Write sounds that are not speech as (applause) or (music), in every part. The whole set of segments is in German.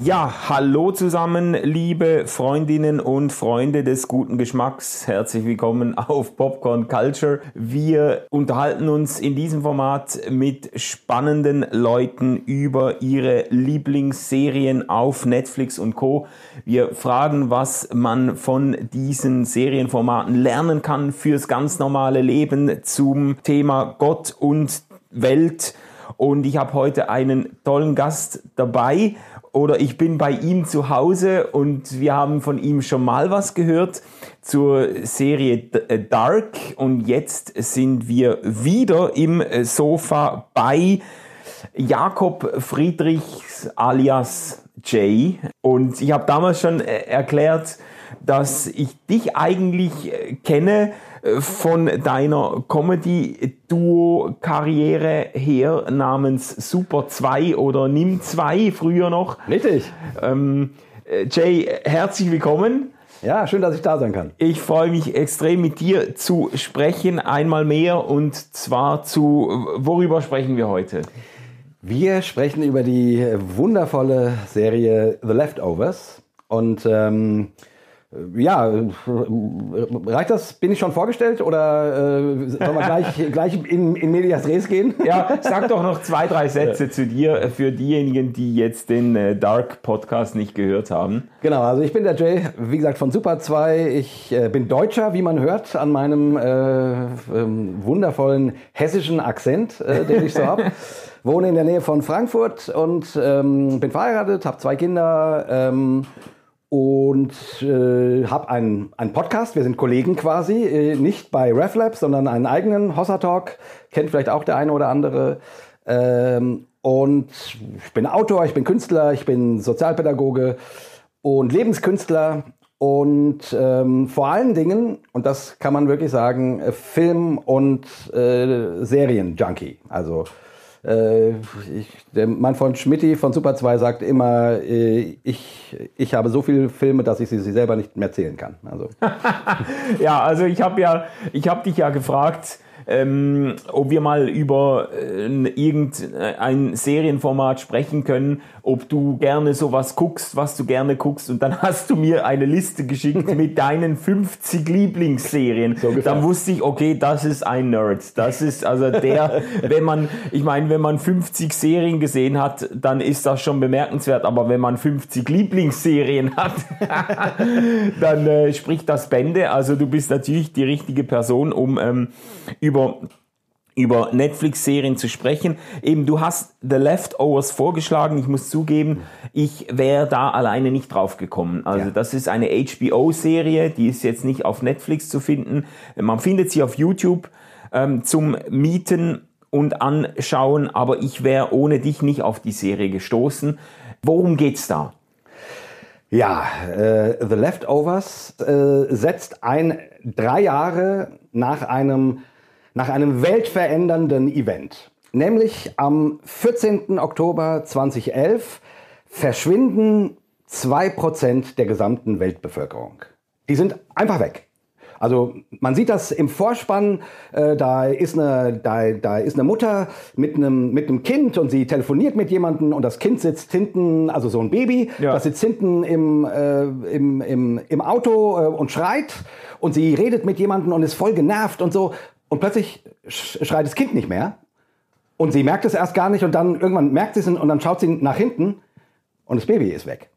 Ja, hallo zusammen, liebe Freundinnen und Freunde des guten Geschmacks. Herzlich willkommen auf Popcorn Culture. Wir unterhalten uns in diesem Format mit spannenden Leuten über ihre Lieblingsserien auf Netflix und Co. Wir fragen, was man von diesen Serienformaten lernen kann fürs ganz normale Leben zum Thema Gott und Welt. Und ich habe heute einen tollen Gast dabei oder ich bin bei ihm zu Hause und wir haben von ihm schon mal was gehört zur Serie äh, Dark. Und jetzt sind wir wieder im äh, Sofa bei Jakob Friedrichs alias Jay. Und ich habe damals schon äh, erklärt, dass ich dich eigentlich kenne von deiner Comedy-Duo-Karriere her namens Super 2 oder Nimm 2 früher noch. Richtig. Ähm, Jay, herzlich willkommen. Ja, schön, dass ich da sein kann. Ich freue mich extrem mit dir zu sprechen, einmal mehr und zwar zu, worüber sprechen wir heute? Wir sprechen über die wundervolle Serie The Leftovers und ähm, ja, reicht das? Bin ich schon vorgestellt oder äh, sollen wir gleich, (laughs) gleich in, in Medias Res gehen? Ja, sag doch noch zwei, drei Sätze zu dir für diejenigen, die jetzt den äh, Dark Podcast nicht gehört haben. Genau, also ich bin der Jay, wie gesagt, von Super 2. Ich äh, bin Deutscher, wie man hört, an meinem äh, ähm, wundervollen hessischen Akzent, äh, den ich so habe. (laughs) Wohne in der Nähe von Frankfurt und ähm, bin verheiratet, habe zwei Kinder. Ähm, und äh, habe einen, einen Podcast. Wir sind Kollegen quasi, äh, nicht bei RefLab, sondern einen eigenen Hossa Talk. Kennt vielleicht auch der eine oder andere. Ähm, und ich bin Autor, ich bin Künstler, ich bin Sozialpädagoge und Lebenskünstler und ähm, vor allen Dingen, und das kann man wirklich sagen, Film- und äh, Serien-Junkie. Also äh, ich, der, mein Freund Schmidti von Super 2 sagt immer, äh, ich, ich habe so viele Filme, dass ich sie, sie selber nicht mehr zählen kann. Also. (laughs) ja, also ich habe ja, ich habe dich ja gefragt, ähm, ob wir mal über äh, irgendein Serienformat sprechen können, ob du gerne sowas guckst, was du gerne guckst. Und dann (laughs) hast du mir eine Liste geschickt mit (laughs) deinen 50 Lieblingsserien. So dann wusste ich, okay, das ist ein Nerd. Das ist also der, (laughs) wenn man, ich meine, wenn man 50 Serien gesehen hat, dann ist das schon bemerkenswert. Aber wenn man 50 Lieblingsserien hat, dann äh, spricht das Bände. Also du bist natürlich die richtige Person, um ähm, über über über Netflix-Serien zu sprechen. Eben, du hast The Leftovers vorgeschlagen. Ich muss zugeben, ich wäre da alleine nicht drauf gekommen. Also ja. das ist eine HBO-Serie, die ist jetzt nicht auf Netflix zu finden. Man findet sie auf YouTube ähm, zum Mieten und Anschauen, aber ich wäre ohne dich nicht auf die Serie gestoßen. Worum geht's da? Ja, äh, The Leftovers äh, setzt ein drei Jahre nach einem nach einem weltverändernden Event. Nämlich am 14. Oktober 2011 verschwinden 2% der gesamten Weltbevölkerung. Die sind einfach weg. Also man sieht das im Vorspann, äh, da, ist eine, da, da ist eine Mutter mit einem, mit einem Kind und sie telefoniert mit jemandem und das Kind sitzt hinten, also so ein Baby, ja. das sitzt hinten im, äh, im, im, im Auto äh, und schreit und sie redet mit jemandem und ist voll genervt und so. Und plötzlich schreit das Kind nicht mehr. Und sie merkt es erst gar nicht und dann irgendwann merkt sie es und dann schaut sie nach hinten und das Baby ist weg.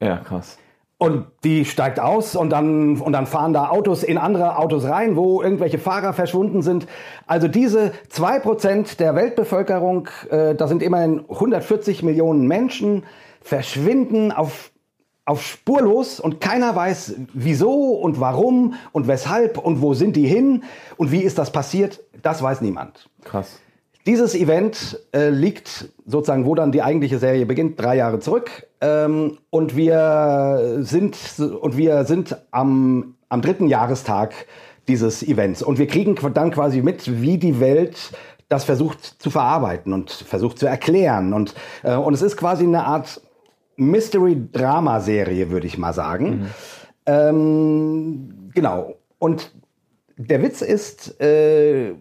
Ja, krass. Und die steigt aus und dann, und dann fahren da Autos in andere Autos rein, wo irgendwelche Fahrer verschwunden sind. Also diese zwei Prozent der Weltbevölkerung, äh, da sind immerhin 140 Millionen Menschen, verschwinden auf auf spurlos und keiner weiß, wieso und warum und weshalb und wo sind die hin und wie ist das passiert, das weiß niemand. Krass. Dieses Event äh, liegt sozusagen, wo dann die eigentliche Serie beginnt, drei Jahre zurück. Ähm, und wir sind, und wir sind am, am dritten Jahrestag dieses Events. Und wir kriegen dann quasi mit, wie die Welt das versucht zu verarbeiten und versucht zu erklären. Und, äh, und es ist quasi eine Art Mystery-Drama-Serie, würde ich mal sagen. Mhm. Ähm, genau. Und der Witz ist, äh,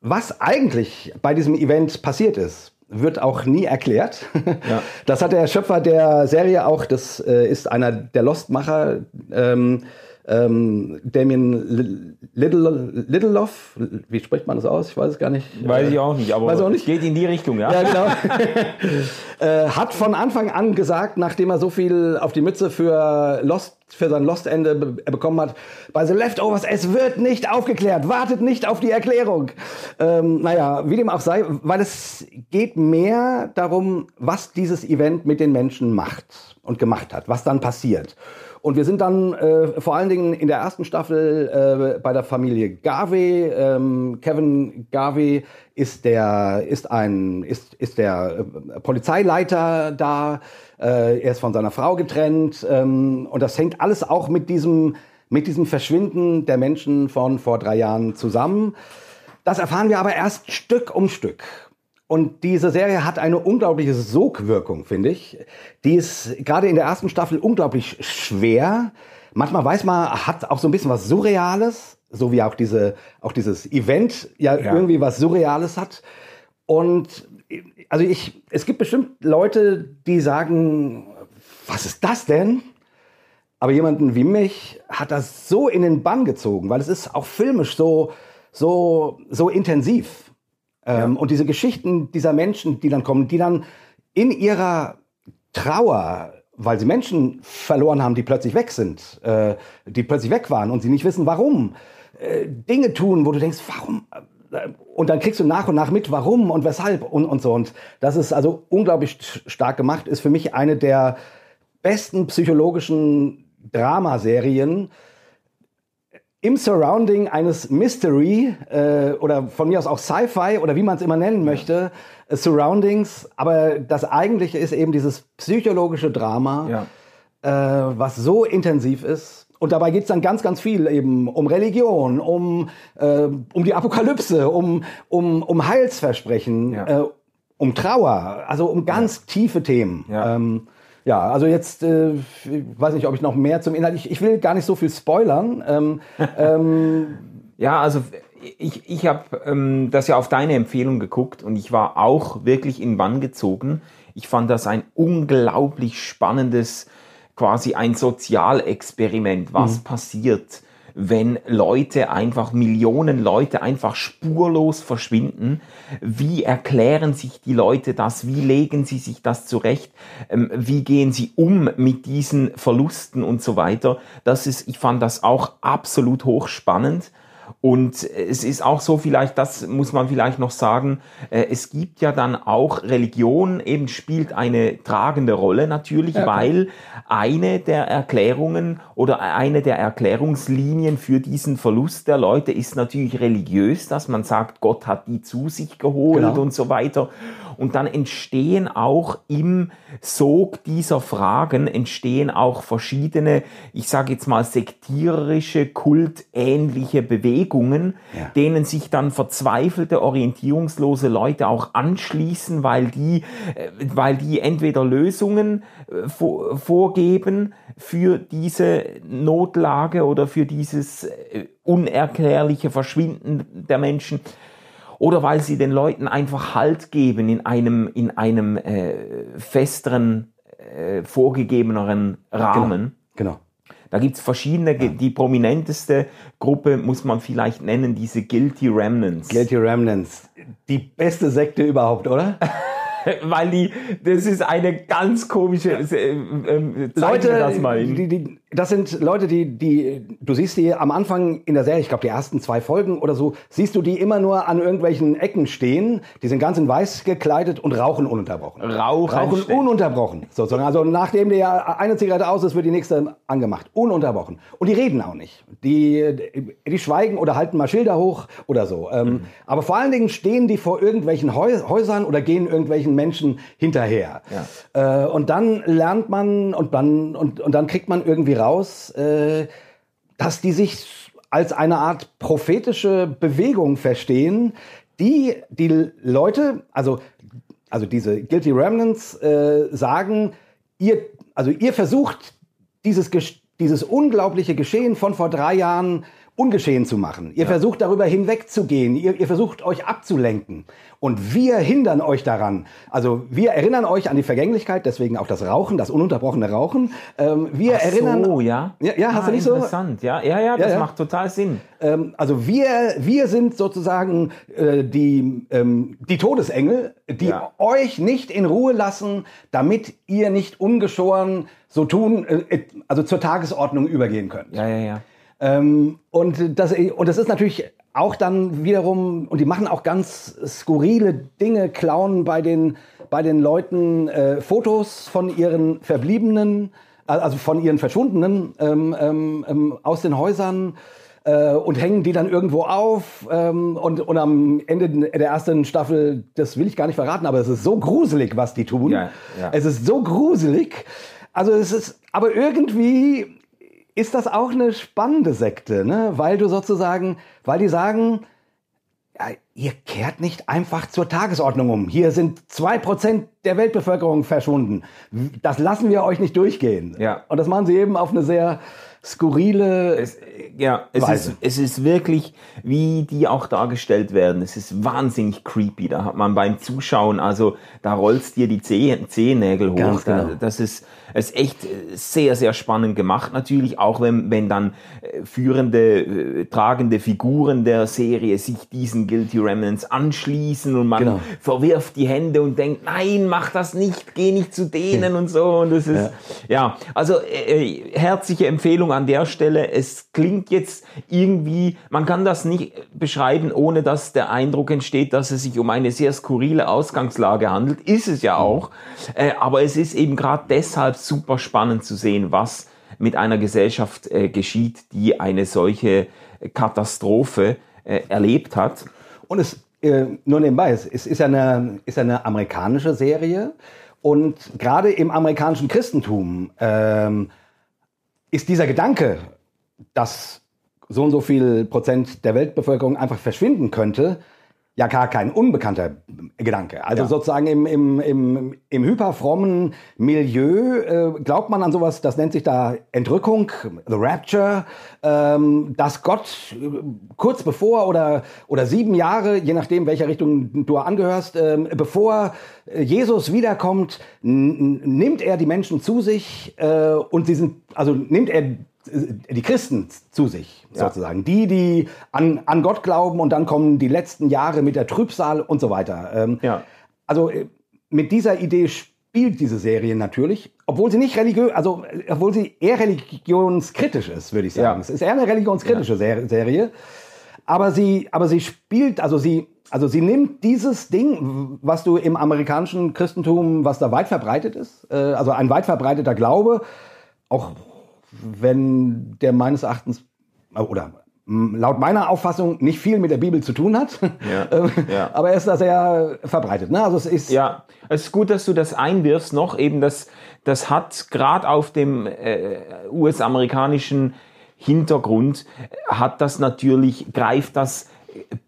was eigentlich bei diesem Event passiert ist, wird auch nie erklärt. (laughs) Ja. Das hat der Schöpfer der Serie auch, das äh, ist einer der Lost-Macher, ähm, ähm, Damien Little, Littleloff, wie spricht man das aus? Ich weiß es gar nicht. Weiß ich auch nicht, aber weiß auch nicht. geht in die Richtung, ja. Ja, genau. (laughs) äh, hat von Anfang an gesagt, nachdem er so viel auf die Mütze für Lost für sein Lost-Ende be bekommen hat, bei The Leftovers, es wird nicht aufgeklärt, wartet nicht auf die Erklärung. Ähm, naja, wie dem auch sei, weil es geht mehr darum, was dieses Event mit den Menschen macht und gemacht hat, was dann passiert. Und wir sind dann äh, vor allen Dingen in der ersten Staffel äh, bei der Familie Garvey. Ähm, Kevin Garvey ist der ist ein ist ist der äh, Polizeileiter da. Äh, er ist von seiner Frau getrennt ähm, und das hängt alles auch mit diesem mit diesem Verschwinden der Menschen von vor drei Jahren zusammen. Das erfahren wir aber erst Stück um Stück. Und diese Serie hat eine unglaubliche Sogwirkung, finde ich. Die ist gerade in der ersten Staffel unglaublich schwer. Manchmal weiß man, hat auch so ein bisschen was Surreales, so wie auch diese, auch dieses Event ja, ja. irgendwie was Surreales hat. Und also ich, es gibt bestimmt Leute, die sagen, was ist das denn? Aber jemanden wie mich hat das so in den Bann gezogen, weil es ist auch filmisch so, so, so intensiv. Ähm, Und diese Geschichten dieser Menschen, die dann kommen, die dann in ihrer Trauer, weil sie Menschen verloren haben, die plötzlich weg sind, äh, die plötzlich weg waren und sie nicht wissen, warum, äh, Dinge tun, wo du denkst, warum? Äh, und dann kriegst du nach und nach mit, warum und weshalb und, und so. Und das ist also unglaublich stark gemacht, ist für mich eine der besten psychologischen Dramaserien, im Surrounding eines Mystery äh, oder von mir aus auch Sci-Fi oder wie man es immer nennen möchte, äh, Surroundings. Aber das Eigentliche ist eben dieses psychologische Drama, ja. äh, was so intensiv ist. Und dabei geht es dann ganz, ganz viel eben um Religion, um, äh, um die Apokalypse, um, um, um Heilsversprechen, ja. äh, um Trauer, also um ganz ja. tiefe Themen. Ja. Ähm, ja, also jetzt, äh, ich weiß nicht, ob ich noch mehr zum Inhalt, ich, ich will gar nicht so viel spoilern. Ähm, (laughs) ähm, ja, also ich, ich habe ähm, das ja auf deine Empfehlung geguckt und ich war auch wirklich in Bann gezogen. Ich fand das ein unglaublich spannendes, quasi ein Sozialexperiment, was mhm. passiert, wenn Leute einfach, Millionen Leute einfach spurlos verschwinden? Wie erklären sich die Leute das? Wie legen sie sich das zurecht? Ähm, wie gehen sie um mit diesen Verlusten und so weiter? Das ist, ich fand das auch absolut hochspannend. Und es ist auch so vielleicht, das muss man vielleicht noch sagen, äh, es gibt ja dann auch Religion eben spielt eine tragende Rolle natürlich, ja, weil eine der Erklärungen oder eine der Erklärungslinien für diesen Verlust der Leute ist natürlich religiös, dass man sagt, Gott hat die zu sich geholt genau. und so weiter. Und dann entstehen auch im Sog dieser Fragen, entstehen auch verschiedene, ich sage jetzt mal, sektiererische, kultähnliche Bewegungen, ja. denen sich dann verzweifelte, orientierungslose Leute auch anschließen, weil die, äh, weil die entweder Lösungen äh, vorgeben für diese Notlage oder für dieses äh, unerklärliche Verschwinden der Menschen oder weil sie den Leuten einfach Halt geben in einem, in einem äh, festeren, äh, vorgegebeneren Rahmen. Genau. genau. Da gibt's verschiedene, ja. die prominenteste Gruppe muss man vielleicht nennen, diese Guilty Remnants. Guilty Remnants. Die beste Sekte überhaupt, oder? (laughs) weil die, das ist eine ganz komische, äh, äh, Leute, das mal. Die, die, das sind Leute, die, die, du siehst die am Anfang in der Serie, ich glaube die ersten zwei Folgen oder so, siehst du die immer nur an irgendwelchen Ecken stehen, die sind ganz in weiß gekleidet und rauchen ununterbrochen. Rauchen, rauchen ununterbrochen, sozusagen. Also nachdem der eine Zigarette aus ist, wird die nächste angemacht. Ununterbrochen. Und die reden auch nicht. Die, die schweigen oder halten mal Schilder hoch oder so. Ähm, mhm. Aber vor allen Dingen stehen die vor irgendwelchen Häusern oder gehen irgendwelchen Menschen hinterher. Ja. Äh, und dann lernt man und dann, und, und dann kriegt man irgendwie raus, äh, dass die sich als eine Art prophetische Bewegung verstehen, die die Leute, also, also diese Guilty Remnants, äh, sagen, ihr, also ihr versucht, dieses, dieses unglaubliche Geschehen von vor drei Jahren ungeschehen zu machen. Ihr ja. versucht darüber hinwegzugehen. Ihr, ihr versucht euch abzulenken. Und wir hindern euch daran. Also wir erinnern euch an die Vergänglichkeit, deswegen auch das Rauchen, das ununterbrochene Rauchen. Ähm, wir Ach erinnern. So, ja. Ja, ja hast ah, du nicht interessant. so? Interessant, ja, ja, ja, das ja, macht total Sinn. Ähm, also wir, wir sind sozusagen äh, die, ähm, die Todesengel, die euch nicht in Ruhe lassen, damit ihr nicht ungeschoren so tun, äh, also zur Tagesordnung übergehen könnt. Ja, ja, ja. Ähm, und, das, und das ist natürlich auch dann wiederum, und die machen auch ganz skurrile Dinge, klauen bei den, bei den Leuten äh, Fotos von ihren Verbliebenen, also von ihren Verschwundenen ähm, ähm, ähm, aus den Häusern äh, und hängen die dann irgendwo auf. Ähm, und, und am Ende der ersten Staffel, das will ich gar nicht verraten, aber es ist so gruselig, was die tun. Ja, ja. Es ist so gruselig. Also es ist, aber irgendwie ist das auch eine spannende Sekte, ne? Weil du sozusagen, weil die sagen, ja, ihr kehrt nicht einfach zur Tagesordnung um. Hier sind zwei Prozent der Weltbevölkerung verschwunden. Das lassen wir euch nicht durchgehen. Ja. Und das machen sie eben auf eine sehr skurrile es, ja, es Weise. Ist, es ist wirklich, wie die auch dargestellt werden. Es ist wahnsinnig creepy. Da hat man beim Zuschauen, also da rollst dir die Zehennägel hoch. Genau. Das ist, ist echt sehr, sehr spannend gemacht natürlich, auch wenn, wenn dann äh, führende, äh, tragende Figuren der Serie sich diesen Guilty Remnants anschließen und man genau. verwirft die Hände und denkt, nein, mach das nicht, geh nicht zu denen und so. Und das ist, ja, ja also äh, äh, herzliche Empfehlung an der Stelle. Es klingt jetzt irgendwie, man kann das nicht beschreiben, ohne dass der Eindruck entsteht, dass es sich um eine sehr skurrile Ausgangslage handelt. Ist es ja auch. Äh, aber es ist eben gerade deshalb super spannend zu sehen, was mit einer Gesellschaft äh, geschieht, die eine solche Katastrophe äh, erlebt hat. Und es äh, nur nebenbei, es ist eine, ist eine amerikanische Serie. Und gerade im amerikanischen Christentum ähm, ist dieser Gedanke, dass so und so viel Prozent der Weltbevölkerung einfach verschwinden könnte, ja gar kein unbekannter Gedanke. Also ja. sozusagen im, im, im, im hyperfrommen Milieu äh, glaubt man an sowas, das nennt sich da Entrückung, the Rapture, ähm, dass Gott äh, kurz bevor oder, oder sieben Jahre, je nachdem welcher Richtung du angehörst, äh, bevor Jesus wiederkommt, nimmt er die Menschen zu sich äh, und sie sind, also nimmt er die Christen zu sich, ja. sozusagen. Die, die an, an Gott glauben und dann kommen die letzten Jahre mit der Trübsal und so weiter. Ähm, ja. Also äh, mit dieser Idee spielt diese Serie natürlich, obwohl sie nicht religiös, also obwohl sie eher religionskritisch ist, würde ich sagen. Ja. Es ist eher eine religionskritische ja. Serie. Aber sie, aber sie spielt, also sie, also sie nimmt dieses Ding, was du im amerikanischen Christentum, was da weit verbreitet ist, äh, also ein weit verbreiteter Glaube, auch wenn der meines Erachtens oder laut meiner Auffassung nicht viel mit der Bibel zu tun hat, ja, (laughs) ähm, ja. aber er ist da sehr verbreitet. Ne? Also es ist ja, es ist gut, dass du das einwirfst noch. Eben das, das hat gerade auf dem äh, US-amerikanischen Hintergrund hat das natürlich greift das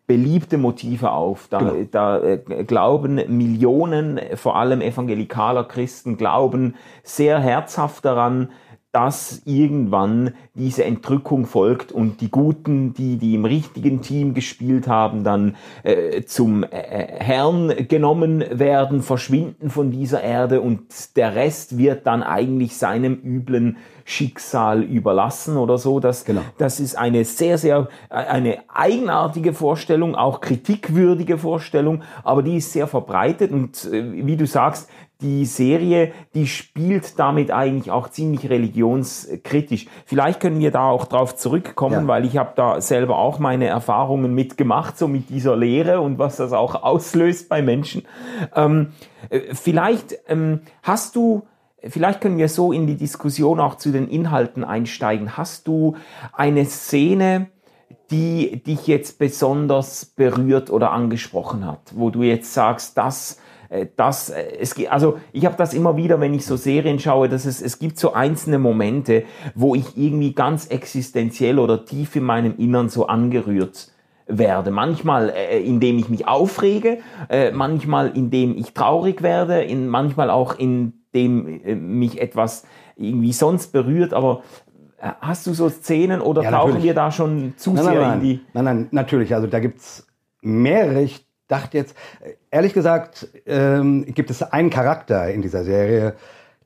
beliebte Motive auf. Da, genau. da äh, glauben Millionen, vor allem evangelikaler Christen, glauben sehr herzhaft daran, dass irgendwann diese Entrückung folgt und die Guten, die, die im richtigen Team gespielt haben, dann äh, zum äh, Herrn genommen werden, verschwinden von dieser Erde und der Rest wird dann eigentlich seinem üblen Schicksal überlassen oder so. Das, genau. das ist eine sehr, sehr, eine eigenartige Vorstellung, auch kritikwürdige Vorstellung, aber die ist sehr verbreitet und äh, wie du sagst, die Serie, die spielt damit eigentlich auch ziemlich religionskritisch. Vielleicht können wir da auch drauf zurückkommen, ja. weil ich habe da selber auch meine Erfahrungen mitgemacht, so mit dieser Lehre und was das auch auslöst bei Menschen. Ähm, äh, vielleicht ähm, hast du Vielleicht können wir so in die Diskussion auch zu den Inhalten einsteigen. Hast du eine Szene, die dich jetzt besonders berührt oder angesprochen hat, wo du jetzt sagst, das äh, das, äh, es, also ich habe das immer wieder, wenn ich so Serien schaue, dass es, es gibt so einzelne Momente, wo ich irgendwie ganz existenziell oder tief in meinem Innern so angerührt werde. Manchmal, äh, indem ich mich aufrege, äh, manchmal indem ich traurig werde, in, manchmal auch in dem äh, mich etwas irgendwie sonst berührt, aber äh, hast du so Szenen oder Ja, tauchen natürlich. wir da schon zu Nein, sehr nein, in nein. die... nein, nein, natürlich. Also da gibt's mehrere. Ich dachte jetzt, ehrlich gesagt, ähm, gibt es einen Charakter in dieser Serie,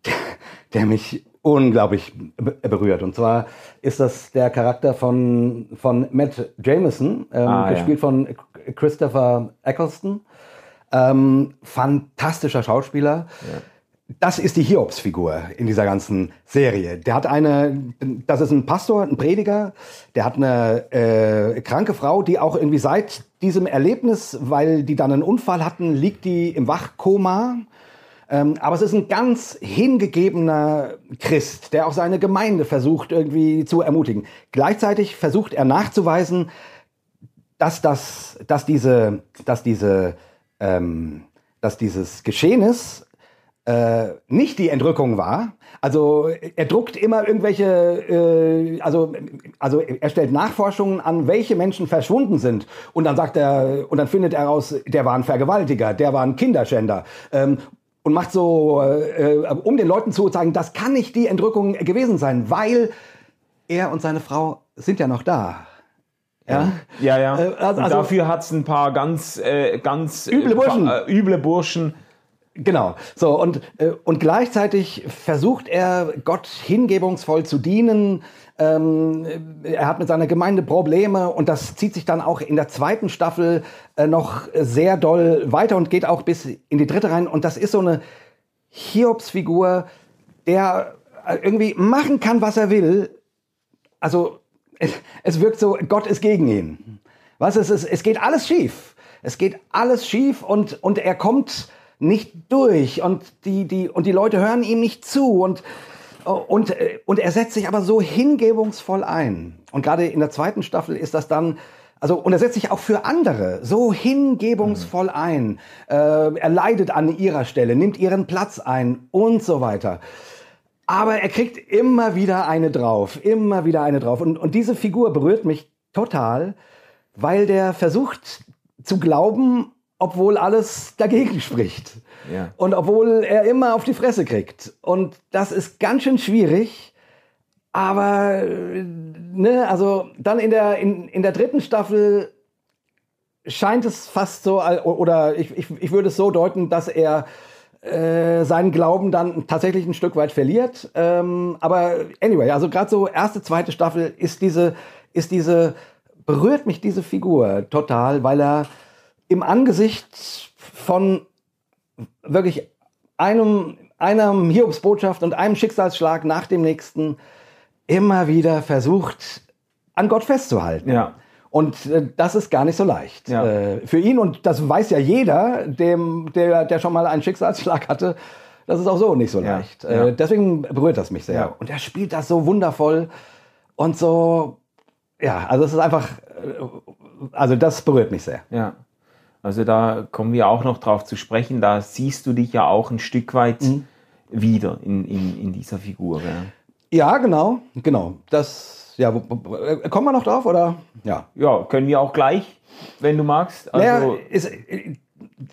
der, (laughs) der mich unglaublich be- berührt. Und zwar ist das der Charakter von, von Matt Jameson, ähm, Ah, ja. gespielt von Christopher Eccleston. Ähm, fantastischer Schauspieler. Das ist die Hiobs-Figur in dieser ganzen Serie. Der hat eine, das ist ein Pastor, ein Prediger, der hat eine äh, kranke Frau, die auch irgendwie seit diesem Erlebnis, weil die dann einen Unfall hatten, liegt die im Wachkoma. Ähm, aber es ist ein ganz hingegebener Christ, der auch seine Gemeinde versucht irgendwie zu ermutigen. Gleichzeitig versucht er nachzuweisen, dass das, dass diese, dass diese, ähm, dass dieses Geschehnis äh, nicht die Entrückung war. Also er druckt immer irgendwelche, äh, also, also er stellt Nachforschungen an, welche Menschen verschwunden sind. Und dann sagt er, und dann findet er raus, der war ein Vergewaltiger, der war ein Kinderschänder. Ähm, und macht so, äh, um den Leuten zu zeigen, das kann nicht die Entrückung gewesen sein, weil er und seine Frau sind ja noch da. Ja, Ja, ja. Äh, also- also- dafür hat es ein paar ganz, äh, ganz Üble äh, Burschen. äh, üble Burschen. Genau. So und äh, und gleichzeitig versucht er Gott hingebungsvoll zu dienen. Ähm, er hat mit seiner Gemeinde Probleme und das zieht sich dann auch in der zweiten Staffel äh, noch sehr doll weiter und geht auch bis in die dritte rein. Und das ist so eine Hiobsfigur, der äh, irgendwie machen kann, was er will. Also es, es wirkt so, Gott ist gegen ihn. Was es ist, es geht alles schief. Es geht alles schief und und er kommt nicht durch und die die und die Leute hören ihm nicht zu und und und er setzt sich aber so hingebungsvoll ein. Und gerade in der zweiten Staffel ist das dann also und er setzt sich auch für andere so hingebungsvoll ein. Äh, er leidet an ihrer Stelle, nimmt ihren Platz ein und so weiter. Aber er kriegt immer wieder eine drauf, immer wieder eine drauf. Und, und diese Figur berührt mich total, weil der versucht zu glauben, obwohl alles dagegen spricht. Ja. Und obwohl er immer auf die Fresse kriegt. Und das ist ganz schön schwierig. Aber, ne, also dann in der, in, in der dritten Staffel scheint es fast so, oder ich, ich, ich würde es so deuten, dass er äh, seinen Glauben dann tatsächlich ein Stück weit verliert. Ähm, aber anyway, also gerade so erste, zweite Staffel ist diese, ist diese, berührt mich diese Figur total, weil er im Angesicht von wirklich einem, einem Hiobsbotschaft und einem Schicksalsschlag nach dem nächsten immer wieder versucht, an Gott festzuhalten. Ja. Und äh, das ist gar nicht so leicht Ja. äh, für ihn. Und das weiß ja jeder, dem, der, der schon mal einen Schicksalsschlag hatte. Das ist auch so nicht so Ja, leicht. Äh, deswegen berührt das mich sehr. Und er spielt das so wundervoll und so. Ja, also es ist einfach. äh, Also das berührt mich sehr. Ja. Also da kommen wir auch noch drauf zu sprechen. Da siehst du dich ja auch ein Stück weit Mhm. wieder in, in, in dieser Figur. Ja. Ja, genau, genau. Das, ja, äh, kommen wir noch drauf oder? Ja. ja, können wir auch gleich, wenn du magst. Also, naja, ist, äh,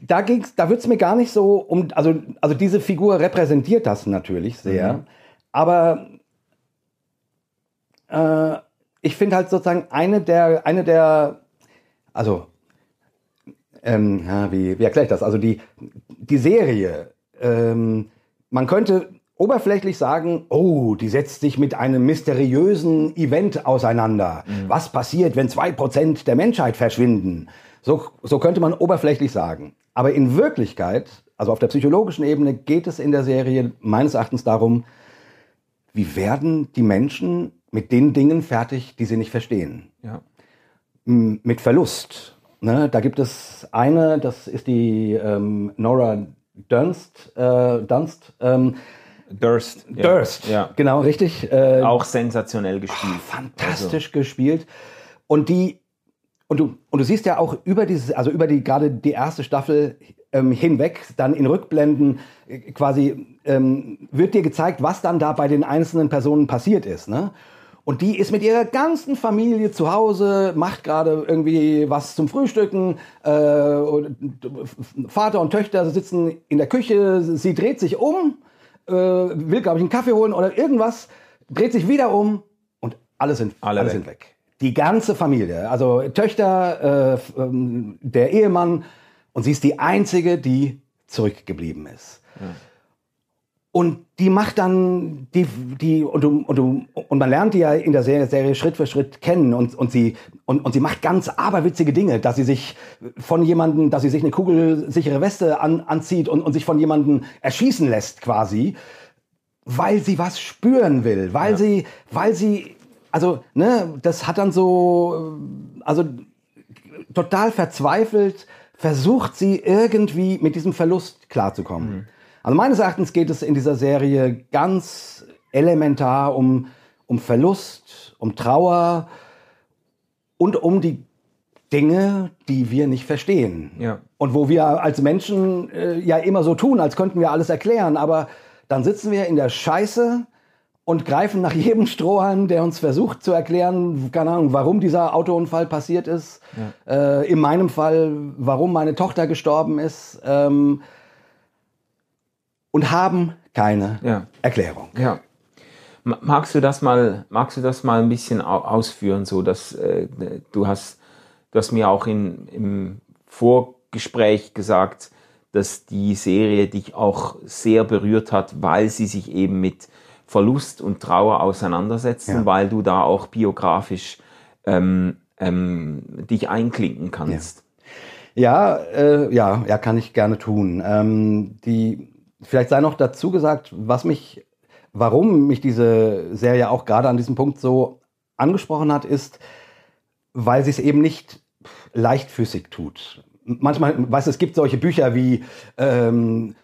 da ging's, da wird's mir gar nicht so um, also, also diese Figur repräsentiert das natürlich sehr, Mhm. aber äh, ich finde halt sozusagen eine der, eine der, also, ähm, ja, wie, wie erkläre ich das? Also die, die Serie, ähm, man könnte oberflächlich sagen, oh, die setzt sich mit einem mysteriösen Event auseinander. Was passiert, wenn zwei Prozent der Menschheit verschwinden? So, so könnte man oberflächlich sagen. Aber in Wirklichkeit, also auf der psychologischen Ebene, geht es in der Serie meines Erachtens darum, wie werden die Menschen mit den Dingen fertig, die sie nicht verstehen ja. mit Verlust. Ne? Da gibt es eine, das ist die ähm, Nora Dunst, äh, Dunst, ähm, Durst. Durst, Ja. genau, richtig. Äh, Auch sensationell gespielt. fantastisch gespielt. Und die, und du, und du siehst ja auch über dieses, also über die, gerade die erste Staffel ähm, hinweg, dann in Rückblenden äh, quasi, ähm, wird dir gezeigt, was dann da bei den einzelnen Personen passiert ist, ne? Und die ist mit ihrer ganzen Familie zu Hause, macht gerade irgendwie was zum Frühstücken. Äh, Vater und Töchter sitzen in der Küche. Sie dreht sich um äh, will, glaube ich, einen Kaffee holen oder irgendwas, dreht sich wieder um und alle sind, Alle alle weg. sind weg. Die ganze Familie, also Töchter, äh, ähm, der Ehemann und sie ist die einzige, die zurückgeblieben ist. Und die macht dann, die, die, und, du, und, du, und man lernt die ja in der Serie, Serie Schritt für Schritt kennen und, und, sie, und, und sie macht ganz aberwitzige Dinge, dass sie sich von jemandem, dass sie sich eine kugelsichere Weste an, anzieht und, und sich von jemandem erschießen lässt quasi, weil sie was spüren will, weil sie, weil sie, also, ne, das hat dann so, also total verzweifelt versucht sie irgendwie mit diesem Verlust klarzukommen. Also meines Erachtens geht es in dieser Serie ganz elementar um, um Verlust, um Trauer und um die Dinge, die wir nicht verstehen. Ja. Und wo wir als Menschen äh, ja immer so tun, als könnten wir alles erklären, aber dann sitzen wir in der Scheiße und greifen nach jedem Strohhalm, der uns versucht zu erklären, keine Ahnung, warum dieser Autounfall passiert ist. Äh, in meinem Fall, warum meine Tochter gestorben ist. Ähm, und haben keine Ja. Erklärung. Ja. Ma- Magst du das mal, magst du das mal ein bisschen au- ausführen, so dass äh, du hast, du hast mir auch in, im Vorgespräch gesagt, dass die Serie dich auch sehr berührt hat, weil sie sich eben mit Verlust und Trauer auseinandersetzt Ja. weil du da auch biografisch ähm, ähm, dich einklinken kannst. Ja, äh, ja, ja, kann ich gerne tun. Ähm, die, vielleicht sei noch dazu gesagt, was mich, warum mich diese Serie auch gerade an diesem Punkt so angesprochen hat, ist, weil sie es eben nicht leichtfüßig tut. Manchmal, weißt du, es gibt solche Bücher wie ähm,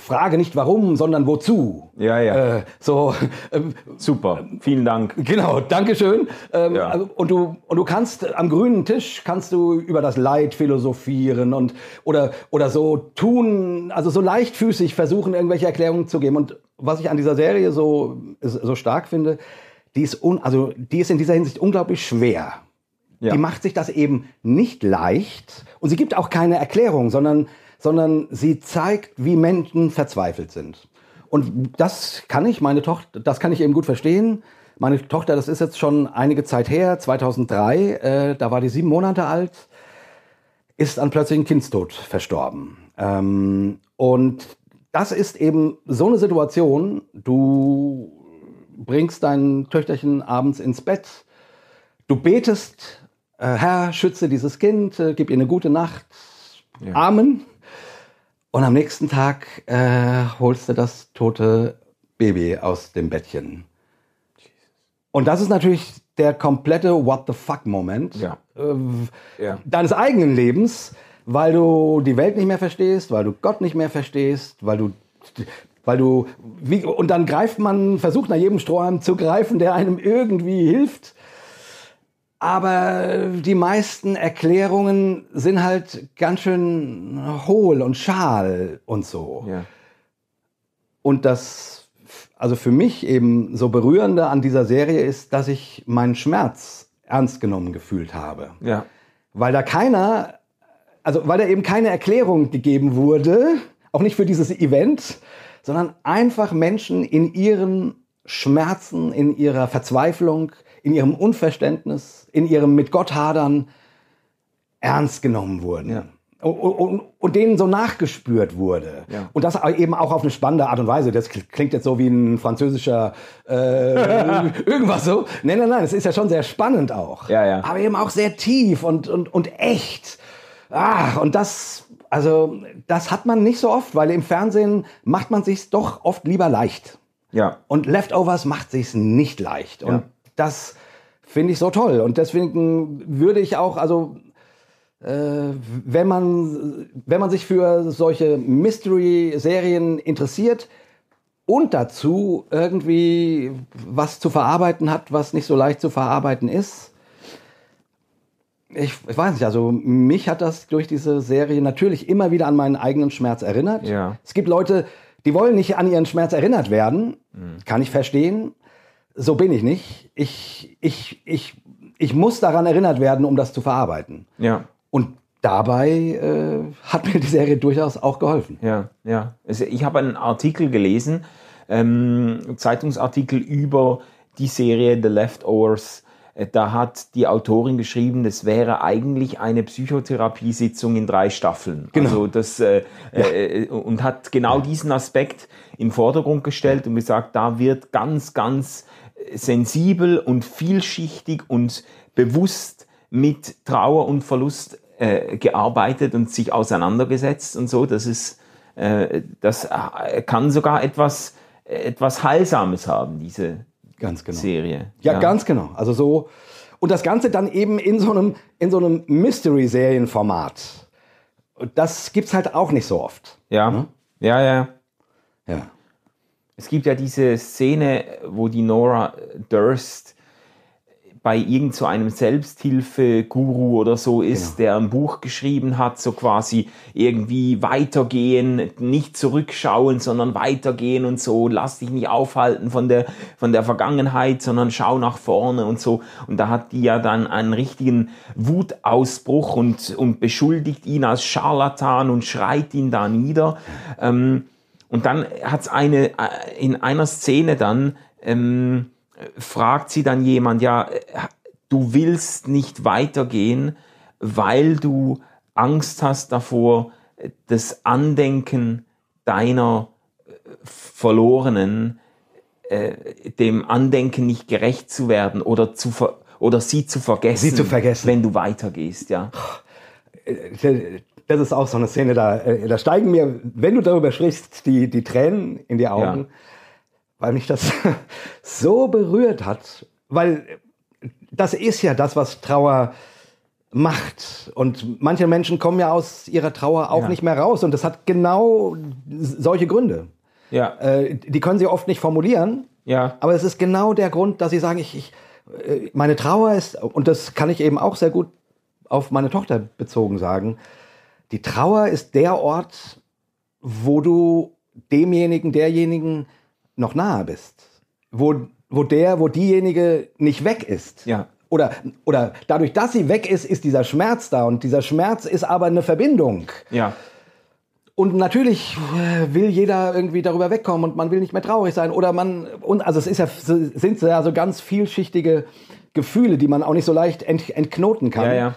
Frage nicht warum, sondern wozu. Ja, ja. Äh, so, ähm, Super, vielen Dank. Genau, Dankeschön. Ähm, Ja. also, und, du, und du kannst am grünen Tisch kannst du über das Leid philosophieren und oder, oder so tun, also so leichtfüßig versuchen, irgendwelche Erklärungen zu geben. Und was ich an dieser Serie so, so stark finde, die ist, un, also, die ist in dieser Hinsicht unglaublich schwer. Ja. Die macht sich das eben nicht leicht und sie gibt auch keine Erklärung, sondern, sondern sie zeigt, wie Menschen verzweifelt sind. Und das kann ich, meine Tochter, das kann ich eben gut verstehen. Meine Tochter, das ist jetzt schon einige Zeit her, 2003, äh, da war die sieben Monate alt, ist an plötzlichen Kindstod verstorben. Ähm, und das ist eben so eine Situation, du bringst dein Töchterchen abends ins Bett, du betest, äh, Herr, schütze dieses Kind, äh, gib ihr eine gute Nacht, Amen. Und am nächsten Tag äh, holst du das tote Baby aus dem Bettchen. Und das ist natürlich der komplette What the fuck-Moment Ja. äh, Ja. deines eigenen Lebens, weil du die Welt nicht mehr verstehst, weil du Gott nicht mehr verstehst, weil du weil du wie, und dann greift man versucht nach jedem Strohhalm zu greifen, der einem irgendwie hilft. Aber die meisten Erklärungen sind halt ganz schön hohl und schal und so. Ja. Und das, also für mich eben so berührende an dieser Serie ist, dass ich meinen Schmerz ernst genommen gefühlt habe. Ja. Weil da keiner, also weil da eben keine Erklärung gegeben wurde, auch nicht für dieses Event, sondern einfach Menschen in ihren Schmerzen, in ihrer Verzweiflung, in ihrem Unverständnis, in ihrem mit Gott hadern ernst genommen wurden. Ja. Und, und, und denen so nachgespürt wurde. Ja. Und das eben auch auf eine spannende Art und Weise. Das klingt jetzt so wie ein französischer äh, (laughs) irgendwas so. Nein, nein, nein, es ist ja schon sehr spannend auch. Ja, ja. Aber eben auch sehr tief und, und, und echt. Ah, und das, also, das hat man nicht so oft, weil im Fernsehen macht man sich's doch oft lieber leicht. Ja. Und Leftovers macht sich's nicht leicht. Und Ja. Das finde ich so toll. Und deswegen würde ich auch, also äh, wenn man, wenn man sich für solche Mystery-Serien interessiert und dazu irgendwie was zu verarbeiten hat, was nicht so leicht zu verarbeiten ist, ich, ich weiß nicht, also mich hat das durch diese Serie natürlich immer wieder an meinen eigenen Schmerz erinnert. Ja. Es gibt Leute, die wollen nicht an ihren Schmerz erinnert werden. Kann ich verstehen. So bin ich nicht. Ich, ich, ich, ich muss daran erinnert werden, um das zu verarbeiten. Ja. Und dabei äh, hat mir die Serie durchaus auch geholfen. Ja, ja. Also ich habe einen Artikel gelesen, ähm, Zeitungsartikel über die Serie The Leftovers. Äh, Da hat die Autorin geschrieben, das wäre eigentlich eine Psychotherapiesitzung in drei Staffeln. Genau. Also das, äh, äh, und hat genau diesen Aspekt im Vordergrund gestellt und gesagt, da wird ganz, ganz sensibel und vielschichtig und bewusst mit Trauer und Verlust äh, gearbeitet und sich auseinandergesetzt und so. Das ist, äh, das äh, kann sogar etwas, etwas Heilsames haben, diese Ganz genau. Serie. Ja, ganz genau. Also so. Und das Ganze dann eben in so einem, in so einem Mystery-Serienformat. Das gibt's halt auch nicht so oft. Ja, ja, ja. Ja. Es gibt ja diese Szene, wo die Nora Durst bei irgend so einem Selbsthilfe-Guru oder so ist, der ein Buch geschrieben hat, so quasi irgendwie weitergehen, nicht zurückschauen, sondern weitergehen und so, lass dich nicht aufhalten von der, von der Vergangenheit, sondern schau nach vorne und so. Und da hat die ja dann einen richtigen Wutausbruch und, und beschuldigt ihn als Scharlatan und schreit ihn da nieder. Ähm, und dann hat's eine, äh, in einer Szene dann, ähm, fragt sie dann jemand, ja, äh, du willst nicht weitergehen, weil du Angst hast davor, das Andenken deiner äh, Verlorenen, äh, dem Andenken nicht gerecht zu werden oder zu ver oder sie zu vergessen, Sie zu vergessen. wenn du weitergehst, ja. Das ist auch so eine Szene, da, äh, da steigen mir, wenn du darüber sprichst, die, die Tränen in die Augen, Ja. weil mich das (laughs) so berührt hat. Weil das ist ja das, was Trauer macht. Und manche Menschen kommen ja aus ihrer Trauer auch Ja. nicht mehr raus. Und das hat genau solche Gründe. Ja, Äh, die können sie oft nicht formulieren. ja, Aber es ist genau der Grund, dass sie sagen, ich, ich, äh, meine Trauer ist, und das kann ich eben auch sehr gut auf meine Tochter bezogen sagen, die Trauer ist der Ort, wo du demjenigen, derjenigen noch nahe bist. Wo, wo der, wo diejenige nicht weg ist. Ja. Oder, oder dadurch, dass sie weg ist, ist dieser Schmerz da. Und dieser Schmerz ist aber eine Verbindung. ja, Und natürlich äh, will jeder irgendwie darüber wegkommen und man will nicht mehr traurig sein oder man und also es ist ja sind ja so ganz vielschichtige Gefühle, die man auch nicht so leicht ent, entknoten kann. Ja, ja.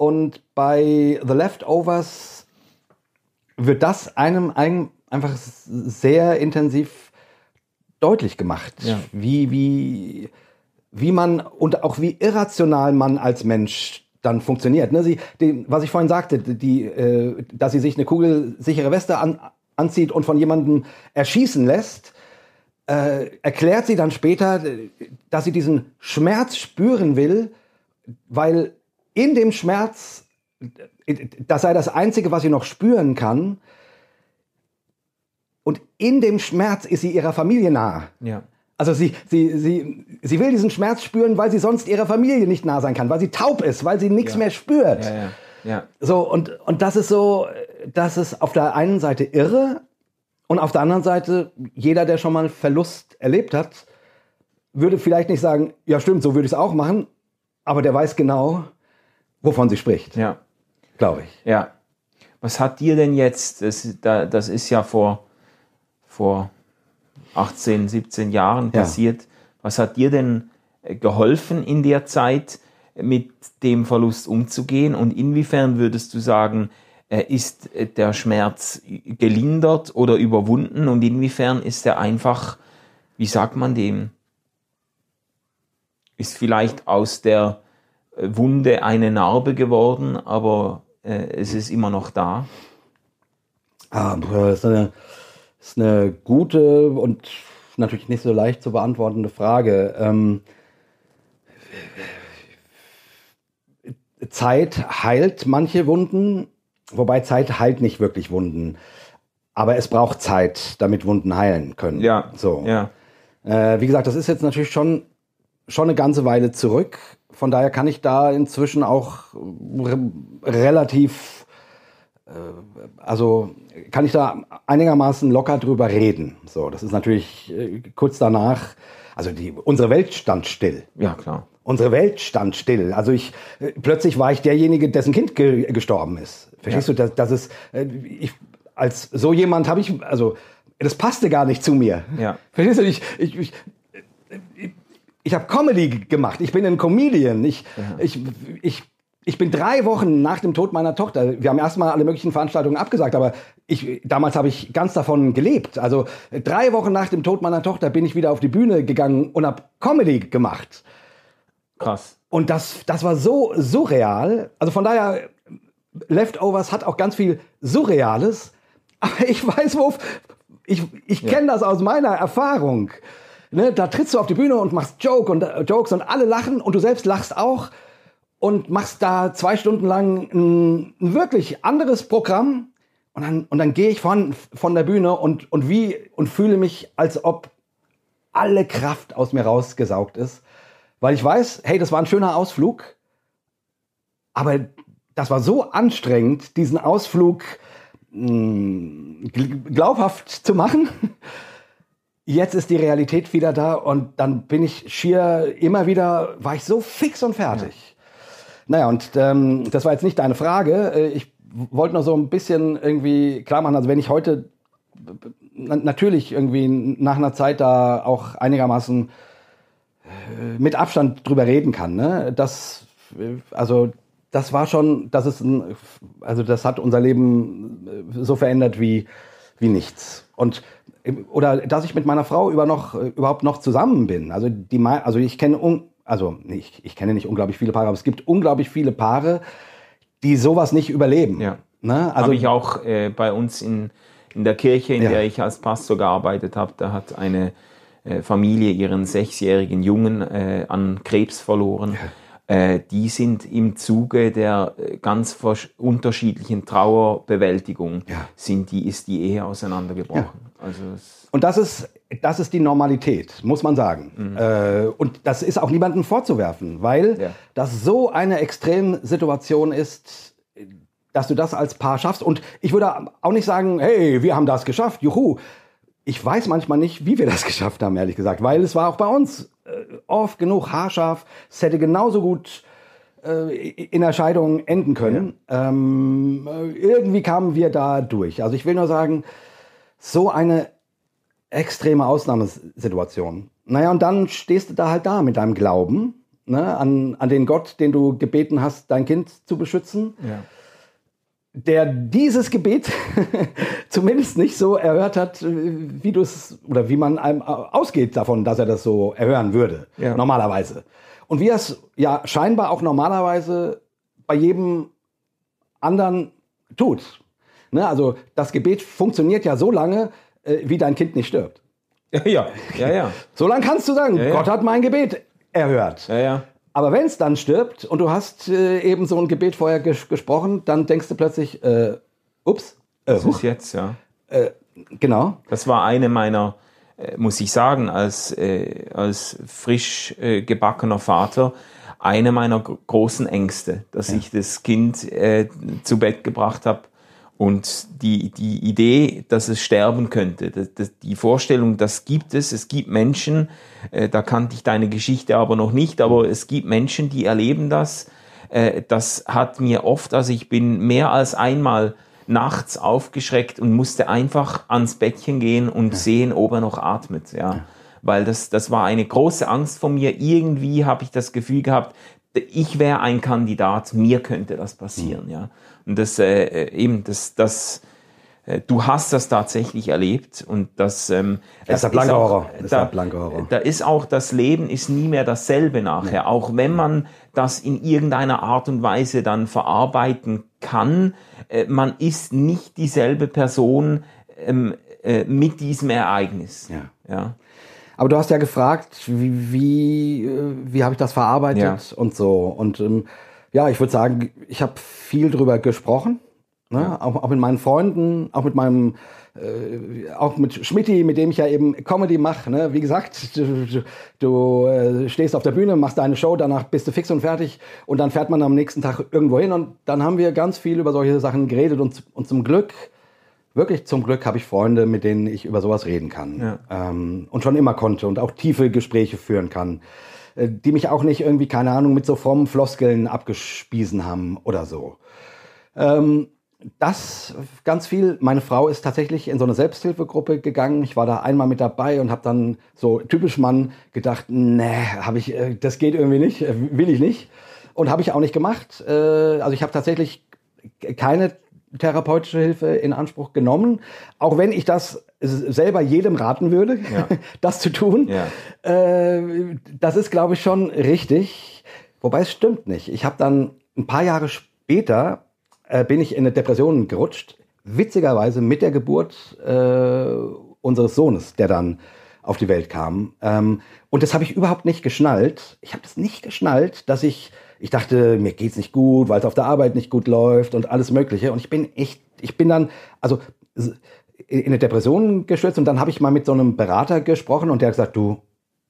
Und bei The Leftovers wird das einem ein, einfach sehr intensiv deutlich gemacht, Ja. wie wie wie man und auch wie irrational man als Mensch dann funktioniert. Ne? Sie, die, was ich vorhin sagte, die, äh, dass sie sich eine kugelsichere Weste an, anzieht und von jemandem erschießen lässt, äh, erklärt sie dann später, äh, dass sie diesen Schmerz spüren will, weil in dem Schmerz, das sei das Einzige, was sie noch spüren kann, und in dem Schmerz ist sie ihrer Familie nahe. ja. Also sie, sie, sie, sie will diesen Schmerz spüren, weil sie sonst ihrer Familie nicht nah sein kann, weil sie taub ist, weil sie nichts Ja. mehr spürt. Ja, ja, ja. So, und, und das ist so, das ist auf der einen Seite irre und auf der anderen Seite, jeder, der schon mal Verlust erlebt hat, würde vielleicht nicht sagen, ja stimmt, so würde ich es auch machen, aber der weiß genau, wovon sie spricht, ja. glaube ich. Ja. Was hat dir denn jetzt, das, da- das ist ja vor, vor 18, 17 Jahren Ja. passiert, was hat dir denn äh, geholfen in der Zeit, mit dem Verlust umzugehen? Und inwiefern würdest du sagen, äh, ist äh, der Schmerz gelindert oder überwunden? Und inwiefern ist er einfach, wie sagt man dem, ist vielleicht aus der Wunde eine Narbe geworden, aber äh, es ist immer noch da. Ah, das ist eine, das ist eine gute und natürlich nicht so leicht zu beantwortende Frage. Ähm, Zeit heilt manche Wunden, wobei Zeit heilt nicht wirklich Wunden. Aber es braucht Zeit, damit Wunden heilen können. Ja, So. ja, Äh, wie gesagt, das ist jetzt natürlich schon, schon eine ganze Weile zurück. Von daher kann ich da inzwischen auch re relativ, äh, also kann ich da einigermaßen locker drüber reden. So, das ist natürlich äh, kurz danach, also die, unsere Welt stand still. ja, klar. unsere Welt stand still. Also ich äh, plötzlich war ich derjenige, dessen Kind ge gestorben ist. Verstehst Ja. du, dass, dass es äh, ich als so jemand habe ich also das passte gar nicht zu mir. Ja. Verstehst du? Ich ich, ich, ich, habe Comedy gemacht. Ich bin ein Comedian. Ich ich ich ich bin drei Wochen nach dem Tod meiner Tochter. Wir haben erstmal alle möglichen Veranstaltungen abgesagt, aber ich, damals habe ich ganz davon gelebt. Also drei Wochen nach dem Tod meiner Tochter bin ich wieder auf die Bühne gegangen und habe Comedy gemacht. Krass. Und das, das war so surreal. Also von daher, Leftovers hat auch ganz viel Surreales. (laughs) Aber ich weiß, wo. Ich, ich kenne das aus meiner Erfahrung. Ne, da trittst du auf die Bühne und machst Joke und, äh, Jokes und alle lachen und du selbst lachst auch und machst da zwei Stunden lang ein, ein wirklich anderes Programm. Und dann, und dann gehe ich von, von der Bühne und, und, wie, und fühle mich, als ob alle Kraft aus mir rausgesaugt ist. Weil ich weiß, hey, das war ein schöner Ausflug, aber das war so anstrengend, diesen Ausflug mh, gl- glaubhaft zu machen. Jetzt ist die Realität wieder da und dann bin ich schier immer wieder, war ich so fix und fertig. Naja, und ähm, das war jetzt nicht deine Frage. Äh, Ich wollte nur so ein bisschen irgendwie klar machen, also wenn ich heute na natürlich irgendwie nach einer Zeit da auch einigermaßen äh, mit Abstand drüber reden kann. Ne? Das, äh, also das war schon, das ist ein, also das hat unser Leben so verändert wie, wie nichts. Und oder dass ich mit meiner Frau über noch, äh, überhaupt noch zusammen bin. Also die, also ich kenne, un, also ich, ich kenne nicht unglaublich viele Paare, aber es gibt unglaublich viele Paare, die sowas nicht überleben. Ja. Ne? Also habe ich auch äh, bei uns in, in der Kirche, in Ja. der ich als Pastor gearbeitet habe, da hat eine äh, Familie ihren sechsjährigen Jungen äh, an Krebs verloren. Äh, die sind im Zuge der äh, ganz unterschiedlichen Trauerbewältigung, Ja. sind die, ist die Ehe auseinandergebrochen. Also es, Und das ist, das ist die Normalität, muss man sagen. Äh, und das ist auch niemandem vorzuwerfen, weil Ja. das so eine Extremsituation ist, dass du das als Paar schaffst. Und ich würde auch nicht sagen, hey, wir haben das geschafft, juhu. Ich weiß manchmal nicht, wie wir das (laughs) geschafft haben, ehrlich gesagt, weil es war auch bei uns äh, oft genug haarscharf. Es hätte genauso gut äh, in der Scheidung enden können. Ähm, äh, irgendwie kamen wir da durch. Also ich will nur sagen, so eine extreme Ausnahmesituation. Naja, und dann stehst du da halt da mit deinem Glauben ne, an, an den Gott, den du gebeten hast, dein Kind zu beschützen, ja. Der dieses Gebet (laughs) zumindest nicht so erhört hat, wie du es oder wie man einem ausgeht davon, dass er das so erhören würde, Ja. normalerweise. Und wie er es ja scheinbar auch normalerweise bei jedem anderen tut. Ne, also das Gebet funktioniert ja so lange, äh, wie dein Kind nicht stirbt. (laughs) Ja, ja, ja, ja. So lange kannst du sagen, ja. Gott hat mein Gebet erhört. ja, ja. Aber wenn es dann stirbt und du hast äh, eben so ein Gebet vorher ges gesprochen, dann denkst du plötzlich, äh, ups, äh, Das ist jetzt, ja. genau. Das war eine meiner, äh, muss ich sagen, als, äh, als frisch äh, gebackener Vater, eine meiner gro- großen Ängste, dass ich das Kind äh, zu Bett gebracht habe und die, die Idee, dass es sterben könnte, das, das, die Vorstellung, das gibt es, es gibt Menschen, äh, da kannte ich deine Geschichte aber noch nicht, aber es gibt Menschen, die erleben das. Äh, das hat mir oft, also ich bin mehr als einmal nachts aufgeschreckt und musste einfach ans Bettchen gehen und sehen, ob er noch atmet, ja. Weil das, das war eine große Angst von mir. Irgendwie habe ich das Gefühl gehabt, ich wäre ein Kandidat, mir könnte das passieren, ja. Und das äh, eben, das, das, äh, du hast das tatsächlich erlebt und das, ähm, Das ist der blanke Horror. Das ist da, der blanke Horror. da ist auch das Leben ist nie mehr dasselbe nachher. Auch wenn man das in irgendeiner Art und Weise dann verarbeiten kann, äh, man ist nicht dieselbe Person ähm, äh, mit diesem Ereignis. Ja. ja. Aber du hast ja gefragt, wie, wie, äh, wie habe ich das verarbeitet Ja. und so. Und ähm, ja, ich würde sagen, ich habe viel drüber gesprochen. Ne? Auch, auch mit meinen Freunden, auch mit meinem, äh, auch mit Schmidti, mit dem ich ja eben Comedy mache. Ne? Wie gesagt, du, (laughs) du, du äh, stehst auf der Bühne, machst deine Show, danach bist du fix und fertig und dann fährt man am nächsten Tag irgendwo hin und dann haben wir ganz viel über solche Sachen geredet und, und zum Glück Wirklich zum Glück habe ich Freunde, mit denen ich über sowas reden kann. Ja. Ähm, und schon immer konnte und auch tiefe Gespräche führen kann. Äh, die mich auch nicht irgendwie, keine Ahnung, mit so frommen Floskeln abgespiesen haben oder so. Ähm, das ganz viel. Meine Frau ist tatsächlich in so eine Selbsthilfegruppe gegangen. Ich war da einmal mit dabei und habe dann so typisch Mann gedacht, nee, habe ich, äh, das geht irgendwie nicht, äh, will ich nicht und habe ich auch nicht gemacht. Also ich habe tatsächlich keine therapeutische Hilfe in Anspruch genommen, auch wenn ich das selber jedem raten würde, ja. (laughs) das zu tun. Ja. Das ist, glaube ich, schon richtig. Wobei es stimmt nicht. Ich habe dann ein paar Jahre später äh, bin ich in eine Depression gerutscht. Witzigerweise mit der Geburt äh, unseres Sohnes, der dann auf die Welt kam. Ähm, und das habe ich überhaupt nicht geschnallt. Ich habe das nicht geschnallt, dass ich, ich dachte, mir geht's nicht gut, weil es auf der Arbeit nicht gut läuft und alles Mögliche. Und ich bin echt, ich bin dann, also in eine Depression gestürzt und dann habe ich mal mit so einem Berater gesprochen und der hat gesagt, du,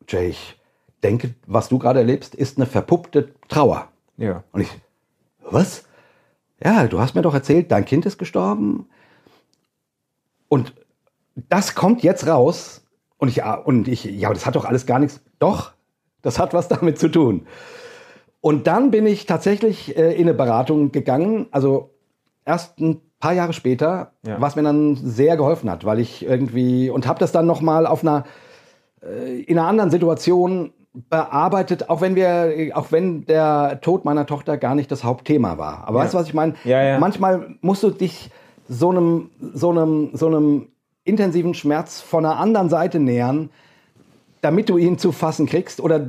Jay, ich denke, was du gerade erlebst, ist eine verpuppte Trauer. Ja. Und ich, was? ja, du hast mir doch erzählt, dein Kind ist gestorben. Und das kommt jetzt raus. Und ich, und ich, ja, das hat doch alles gar nichts. Doch, das hat was (laughs) damit zu tun. Und dann bin ich tatsächlich äh, in eine Beratung gegangen. Also erst ein paar Jahre später, ja. was mir dann sehr geholfen hat, weil ich irgendwie und habe das dann noch mal auf einer äh, in einer anderen Situation bearbeitet, auch wenn wir, auch wenn der Tod meiner Tochter gar nicht das Hauptthema war. Aber ja. weißt du, was ich meine? Ja, ja. Manchmal musst du dich so einem, so einem, so einem intensiven Schmerz von einer anderen Seite nähern, damit du ihn zu fassen kriegst oder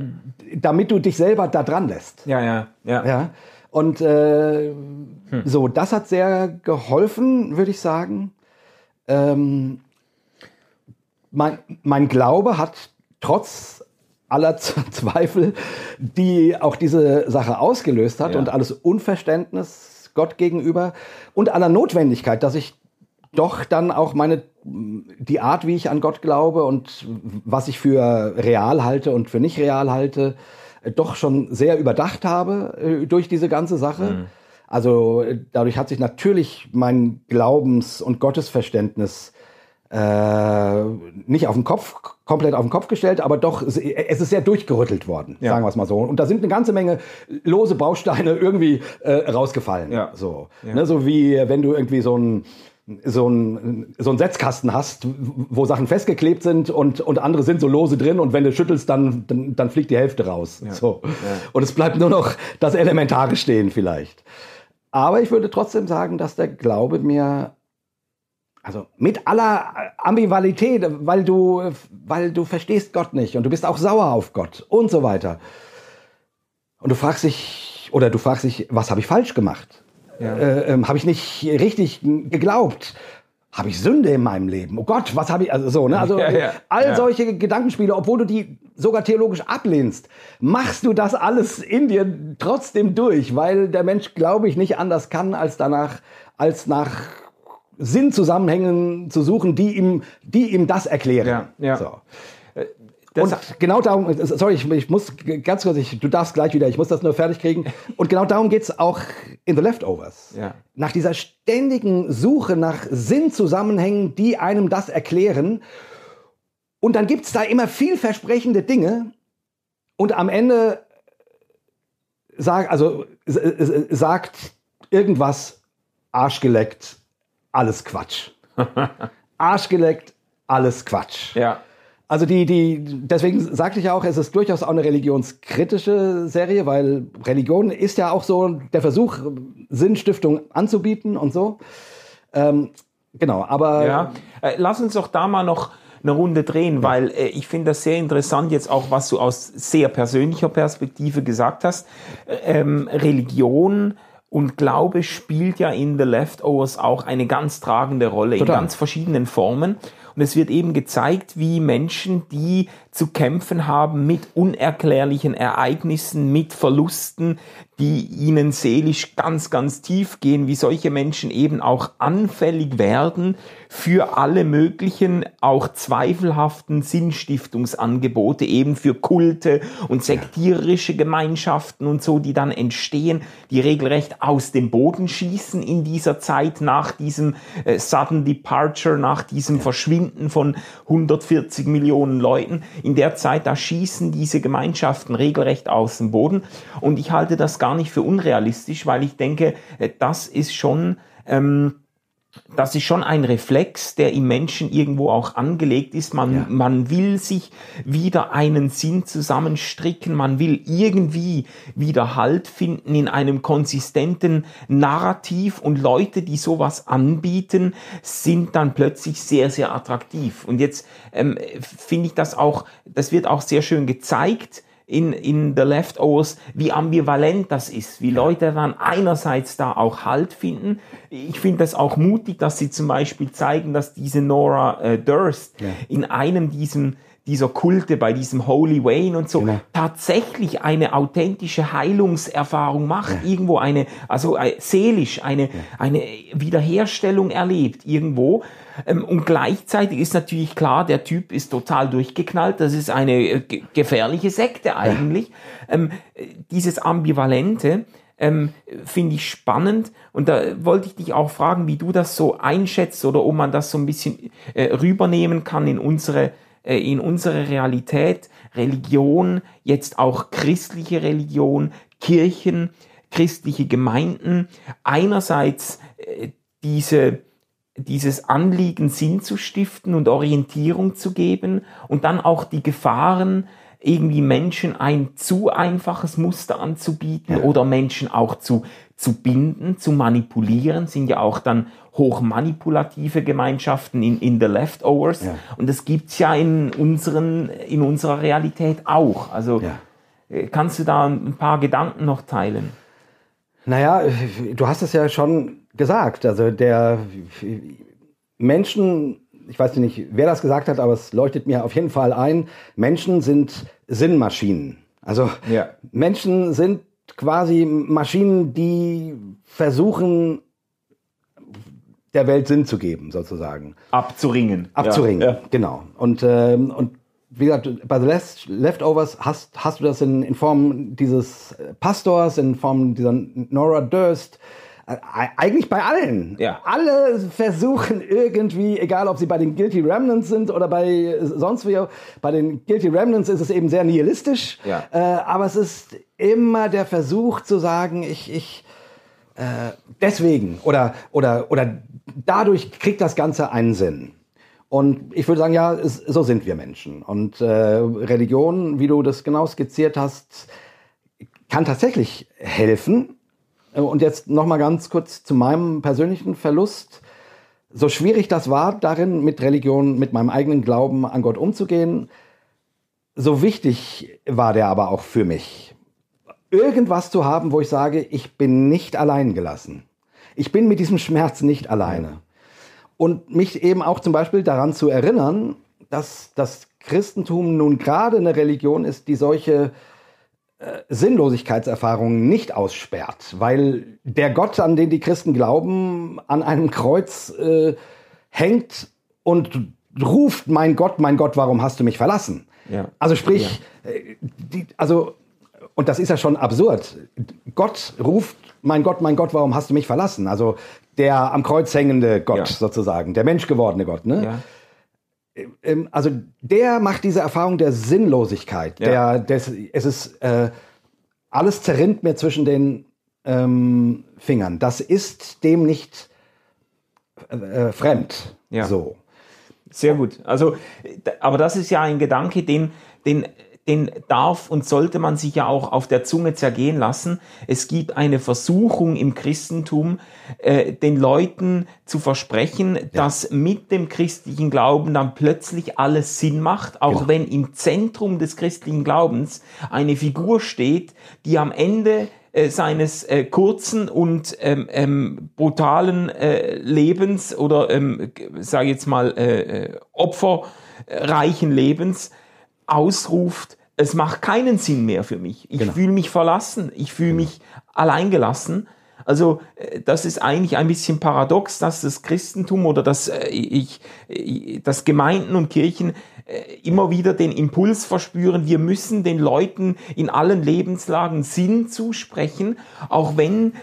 damit du dich selber da dran lässt. Ja, ja, ja. ja? Und äh, hm. so, das hat sehr geholfen, würde ich sagen. Ähm, mein, mein Glaube hat trotz aller (laughs) Zweifel, die auch diese Sache ausgelöst hat ja. und alles Unverständnis Gott gegenüber und aller Notwendigkeit, dass ich doch dann auch meine die Art, wie ich an Gott glaube und was ich für real halte und für nicht real halte, doch schon sehr überdacht habe äh, durch diese ganze Sache. Mhm. Also dadurch hat sich natürlich mein Glaubens- und Gottesverständnis äh, nicht auf den Kopf, komplett auf den Kopf gestellt, aber doch, es ist sehr durchgerüttelt worden, ja. sagen wir es mal so. Und da sind eine ganze Menge lose Bausteine irgendwie äh, rausgefallen. Ja. So. Ja. Ne, so wie wenn du irgendwie so ein so ein, so ein Setzkasten hast, wo Sachen festgeklebt sind und, und andere sind so lose drin und wenn du schüttelst, dann, dann, dann fliegt die Hälfte raus. Ja. So. Ja. Und es bleibt nur noch das Elementare stehen vielleicht. Aber ich würde trotzdem sagen, dass der Glaube mir also mit aller Ambivalität, weil du, weil du verstehst Gott nicht und du bist auch sauer auf Gott und so weiter. Und du fragst dich, oder du fragst dich, was habe ich falsch gemacht? Ja. Äh, ähm, habe ich nicht richtig geglaubt? Habe ich Sünde in meinem Leben? Oh Gott, was habe ich, also so, ne? Also (laughs) ja, ja. all solche Gedankenspiele, obwohl du die sogar theologisch ablehnst, machst du das alles in dir trotzdem durch, weil der Mensch, glaube ich, nicht anders kann, als danach, als nach Sinnzusammenhängen zu suchen, die ihm, die ihm das erklären. Ja, ja. So. Äh, und genau darum, sorry, ich, ich, muss ganz kurz, ich, du darfst gleich wieder, ich muss das nur fertig kriegen. Und genau darum geht es auch in The Leftovers. Ja. Nach dieser ständigen Suche nach Sinnzusammenhängen, die einem das erklären. Und dann gibt es da immer vielversprechende Dinge. Und am Ende sag, also, sagt irgendwas arschgeleckt, alles Quatsch. (laughs) Arschgeleckt, alles Quatsch. Ja. Also die, die, deswegen sagte ich ja auch, es ist durchaus auch eine religionskritische Serie, weil Religion ist ja auch so der Versuch, Sinnstiftung anzubieten und so. Ähm, genau, aber. Ja, äh, lass uns doch da mal noch eine Runde drehen, ja. weil äh, ich finde das sehr interessant jetzt auch, was du aus sehr persönlicher Perspektive gesagt hast. Äh, ähm, Religion und Glaube spielt ja in The Leftovers auch eine ganz tragende Rolle Total. in ganz verschiedenen Formen. Und es wird eben gezeigt, wie Menschen, die zu kämpfen haben mit unerklärlichen Ereignissen, mit Verlusten, die ihnen seelisch ganz, ganz tief gehen, wie solche Menschen eben auch anfällig werden für alle möglichen, auch zweifelhaften Sinnstiftungsangebote, eben für Kulte und sektierische Gemeinschaften und so, die dann entstehen, die regelrecht aus dem Boden schießen in dieser Zeit nach diesem äh, Sudden Departure, nach diesem Verschwinden Verschwinden von 140 Millionen Leuten. In der Zeit, da schießen diese Gemeinschaften regelrecht aus dem Boden. Und ich halte das gar nicht für unrealistisch, weil ich denke, äh, das ist schon ähm, das ist schon ein Reflex, der im Menschen irgendwo auch angelegt ist. Man, ja. man will sich wieder einen Sinn zusammenstricken, man will irgendwie wieder Halt finden in einem konsistenten Narrativ und Leute, die sowas anbieten, sind dann plötzlich sehr, sehr attraktiv. Und jetzt ähm, finde ich das auch, das wird auch sehr schön gezeigt, in, in The Leftovers, wie ambivalent das ist, wie Leute dann einerseits da auch Halt finden. Ich finde das auch mutig, dass sie zum Beispiel zeigen, dass diese Nora äh, Durst ja. in einem diesem dieser Kulte bei diesem Holy Wayne und so genau. tatsächlich eine authentische Heilungserfahrung macht, ja. irgendwo eine, also äh, seelisch eine, ja. eine Wiederherstellung erlebt irgendwo. Ähm, und gleichzeitig ist natürlich klar, der Typ ist total durchgeknallt. Das ist eine äh, gefährliche Sekte eigentlich. Ähm, dieses Ambivalente ähm, finde ich spannend. Und da wollte ich dich auch fragen, wie du das so einschätzt oder ob man das so ein bisschen äh, rübernehmen kann in unsere, äh, in unsere Realität. Religion, jetzt auch christliche Religion, Kirchen, christliche Gemeinden. Einerseits äh, diese dieses Anliegen Sinn zu stiften und Orientierung zu geben und dann auch die Gefahren, irgendwie Menschen ein zu einfaches Muster anzubieten ja. oder Menschen auch zu, zu binden, zu manipulieren, sind ja auch dann hochmanipulative Gemeinschaften in, in The Leftovers. Ja. Und das gibt's ja in, unseren, in unserer Realität auch. Also ja. Äh, kannst du da ein paar Gedanken noch teilen? Naja, du hast es ja schon gesagt. Also der Menschen, ich weiß nicht, wer das gesagt hat, aber es leuchtet mir auf jeden Fall ein, Menschen sind Sinnmaschinen. Also ja. Menschen sind quasi Maschinen, die versuchen, der Welt Sinn zu geben, sozusagen. Abzuringen. Abzuringen, ja. genau. Und, ähm, und wie gesagt, bei The Leftovers hast, hast du das in, in Form dieses Pastors, in Form dieser Nora Durst, äh, eigentlich bei allen. Ja. Alle versuchen irgendwie, egal ob sie bei den Guilty Remnants sind oder bei sonst wie, bei den Guilty Remnants ist es eben sehr nihilistisch. Ja. Äh, aber es ist immer der Versuch zu sagen, ich, ich, äh, deswegen oder, oder, oder dadurch kriegt das Ganze einen Sinn. Und ich würde sagen, ja, es, so sind wir Menschen. Und äh, Religion, wie du das genau skizziert hast, kann tatsächlich helfen. Und jetzt noch mal ganz kurz zu meinem persönlichen Verlust. So schwierig das war, darin mit Religion, mit meinem eigenen Glauben an Gott umzugehen, so wichtig war der aber auch für mich. Irgendwas zu haben, wo ich sage, ich bin nicht allein gelassen. Ich bin mit diesem Schmerz nicht alleine und mich eben auch zum Beispiel daran zu erinnern, dass das Christentum nun gerade eine Religion ist, die solche äh, Sinnlosigkeitserfahrungen nicht aussperrt, weil der Gott, an den die Christen glauben, an einem Kreuz äh, hängt und ruft, mein Gott, mein Gott, warum hast du mich verlassen? Ja. Also sprich, ja. Äh, die, also, und das ist ja schon absurd. Gott ruft, mein Gott, mein Gott, warum hast du mich verlassen? Also der am Kreuz hängende Gott ja. sozusagen, der menschgewordene Gott. Ne? Ähm, also der macht diese Erfahrung der Sinnlosigkeit. Ja. Der, des, es ist äh, alles zerrinnt mir zwischen den ähm, Fingern. Das ist dem nicht äh, äh fremd. Ja. So. Sehr gut. Also, aber das ist ja ein Gedanke, den, den den darf und sollte man sich ja auch auf der Zunge zergehen lassen. Es gibt eine Versuchung im Christentum, äh, den Leuten zu versprechen, ja. dass mit dem christlichen Glauben dann plötzlich alles Sinn macht, auch genau. wenn im Zentrum des christlichen Glaubens eine Figur steht, die am Ende äh, seines äh, kurzen und ähm, ähm, brutalen äh, Lebens oder ähm, sage jetzt mal äh, äh opferreichen Lebens ausruft, es macht keinen Sinn mehr für mich. Ich genau. fühle mich verlassen, ich fühle genau. mich alleingelassen. Also äh, das ist eigentlich ein bisschen paradox, dass das Christentum oder dass äh, ich, dass Gemeinden und Kirchen äh, immer wieder den Impuls verspüren, wir müssen den Leuten in allen Lebenslagen Sinn zusprechen, auch wenn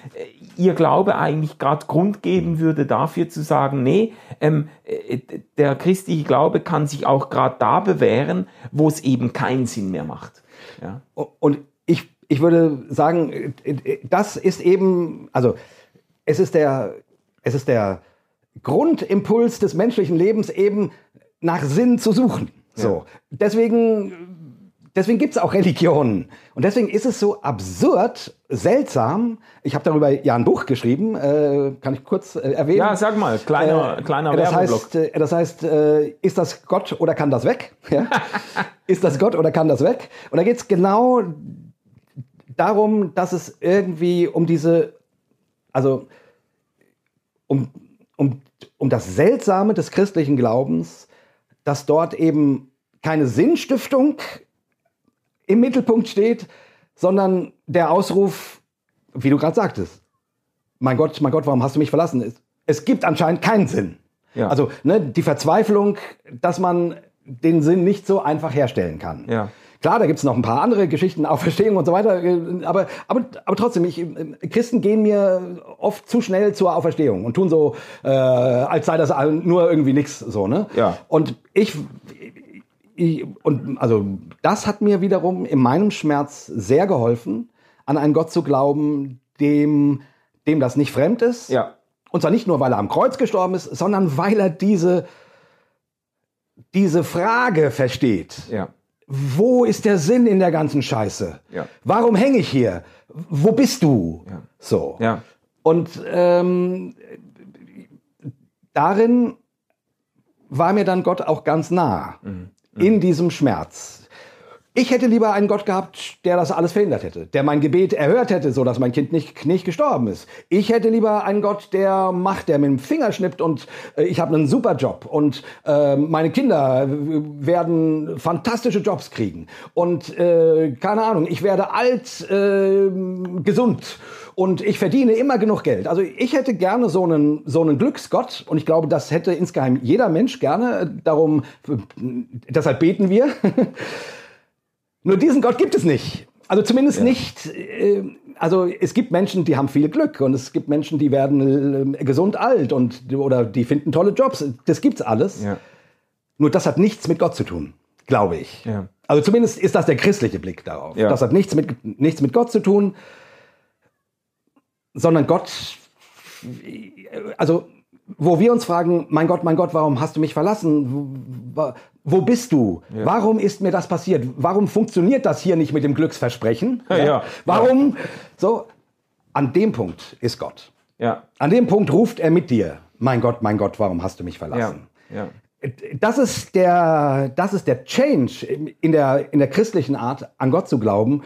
ihr Glaube eigentlich gerade Grund geben würde dafür zu sagen, nee, ähm, äh, der christliche Glaube kann sich auch gerade da bewähren, wo es eben keinen Sinn mehr macht. Ja. Und ich, ich würde sagen, das ist eben, also es ist der, es ist der Grundimpuls des menschlichen Lebens eben nach Sinn zu suchen. So. Ja. Deswegen, deswegen gibt es auch Religionen. Und deswegen ist es so absurd, seltsam. Ich habe darüber ja ein Buch geschrieben, äh, kann ich kurz äh, erwähnen. Ja, sag mal, kleiner, äh, kleiner das heißt, äh, das heißt, äh, ist das Gott oder kann das weg? (laughs) Ja? ist das Gott oder kann das weg? Und da geht es genau darum, dass es irgendwie um diese, also um, um, um das Seltsame des christlichen Glaubens, dass dort eben keine Sinnstiftung im Mittelpunkt steht, sondern der Ausruf, wie du gerade sagtest, mein Gott, mein Gott, warum hast du mich verlassen? Es, gibt anscheinend keinen Sinn. Ja. Also ne, die Verzweiflung, dass man den Sinn nicht so einfach herstellen kann. Ja. Klar, da gibt es noch ein paar andere Geschichten, Auferstehung und so weiter, äh, aber, aber, aber trotzdem, ich, äh, Christen gehen mir oft zu schnell zur Auferstehung und tun so, äh, als sei das nur irgendwie nichts so, ne? Ja. Und ich, ich, und also das hat mir wiederum in meinem Schmerz sehr geholfen, an einen Gott zu glauben, dem, dem das nicht fremd ist. Ja. Und zwar nicht nur, weil er am Kreuz gestorben ist, sondern weil er diese, diese Frage versteht. Ja wo ist der Sinn in der ganzen Scheiße? Ja. Warum hänge ich hier? Wo bist du? Ja. So. Ja. Und ähm, darin war mir dann Gott auch ganz nah. Mhm. In diesem Schmerz. Ich hätte lieber einen Gott gehabt, der das alles verhindert hätte, der mein Gebet erhört hätte, so dass mein Kind nicht, nicht gestorben ist. Ich hätte lieber einen Gott, der macht, der mit dem Finger schnippt und äh, ich habe einen super Job und äh, meine Kinder werden fantastische Jobs kriegen und äh, keine Ahnung, ich werde alt, äh, gesund und ich verdiene immer genug Geld. Also ich hätte gerne so einen, so einen Glücksgott und ich glaube, das hätte insgeheim jeder Mensch gerne. Darum, deshalb beten wir. (laughs) Nur diesen Gott gibt es nicht. Also zumindest ja. nicht. Äh, also es gibt Menschen, die haben viel Glück und es gibt Menschen, die werden äh, gesund alt und oder die finden tolle Jobs. Das gibt's alles. Ja. Nur das hat nichts mit Gott zu tun, glaube ich. Ja. Also zumindest ist das der christliche Blick darauf. Das hat nichts mit nichts mit Gott zu tun, sondern Gott. Also wo wir uns fragen, mein Gott, mein Gott, warum hast du mich verlassen? Wo bist du? Ja. Warum ist mir das passiert? Warum funktioniert das hier nicht mit dem Glücksversprechen? Ja, ja. Warum? So, an dem Punkt ist Gott. Ja. An dem Punkt ruft er mit dir, mein Gott, mein Gott, warum hast du mich verlassen? Ja. Das ist der, das ist der Change in der, in der christlichen Art, an Gott zu glauben,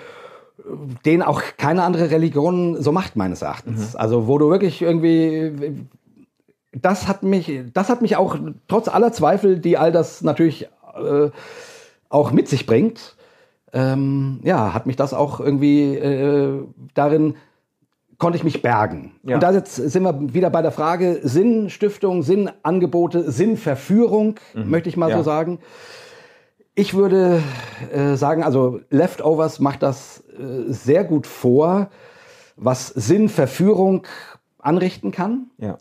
den auch keine andere Religion so macht, meines Erachtens. Mhm. Also, wo du wirklich irgendwie das hat mich, das hat mich auch trotz aller Zweifel, die all das natürlich äh, auch mit sich bringt, ähm, ja, hat mich das auch irgendwie äh, darin konnte ich mich bergen. Ja. Und da jetzt sind wir wieder bei der Frage Sinnstiftung, Sinnangebote, Sinnverführung, mhm. möchte ich mal ja. so sagen. Ich würde äh, sagen, also Leftovers macht das äh, sehr gut vor, was Sinnverführung anrichten kann. Ja.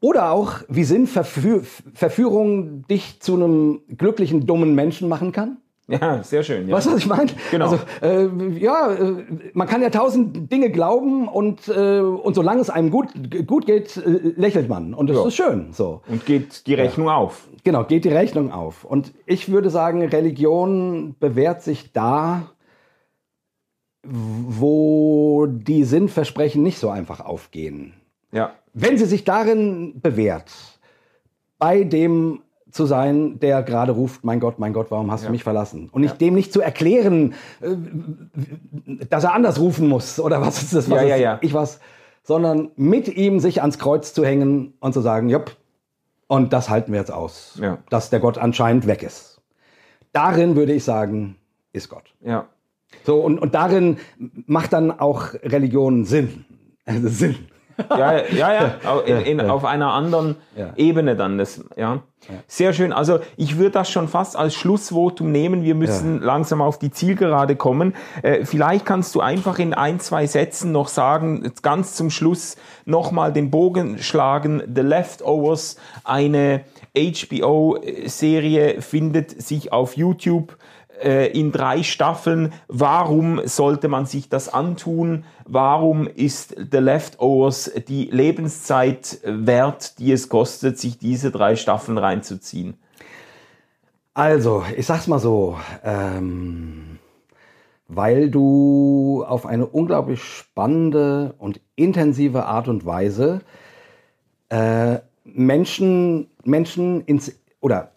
Oder auch, wie Sinn Verfü Verführung dich zu einem glücklichen, dummen Menschen machen kann. Ja, sehr schön. Ja. Weißt du, was ich meine? Genau. Also, äh, ja, äh, man kann ja tausend Dinge glauben und, äh, und solange es einem gut, gut geht, äh, lächelt man. Und das ja. ist schön. So. Und geht die Rechnung ja. auf. Genau, geht die Rechnung auf. Und ich würde sagen, Religion bewährt sich da, wo die Sinnversprechen nicht so einfach aufgehen. Ja. Wenn sie sich darin bewährt, bei dem zu sein, der gerade ruft, mein Gott, mein Gott, warum hast ja. du mich verlassen? Und nicht ja. dem nicht zu erklären, äh, dass er anders rufen muss oder was ist das, was ja, ja, ich was, sondern mit ihm sich ans Kreuz zu hängen und zu sagen, jupp, und das halten wir jetzt aus, dass der Gott anscheinend weg ist. Darin würde ich sagen, ist Gott. Ja. So, und, und darin macht dann auch Religion Sinn. Also (laughs) Sinn. Ja, ja, ja, (laughs) in, in, auf einer anderen. Ebene dann. Das, ja. Sehr schön. Also ich würde das schon fast als Schlussvotum nehmen. Wir müssen langsam auf die Zielgerade kommen. Äh, vielleicht kannst du einfach in ein, zwei Sätzen noch sagen, ganz zum Schluss nochmal den Bogen schlagen. The Leftovers, eine HBO-Serie, findet sich auf YouTube äh, in drei Staffeln. Warum sollte man sich das antun? Warum ist The Leftovers die Lebenszeit wert, die es kostet, sich diese drei Staffeln reinzuziehen? Also, ich sag's mal so, ähm, weil du auf eine unglaublich spannende und intensive Art und Weise äh, Menschen, Menschen ins oder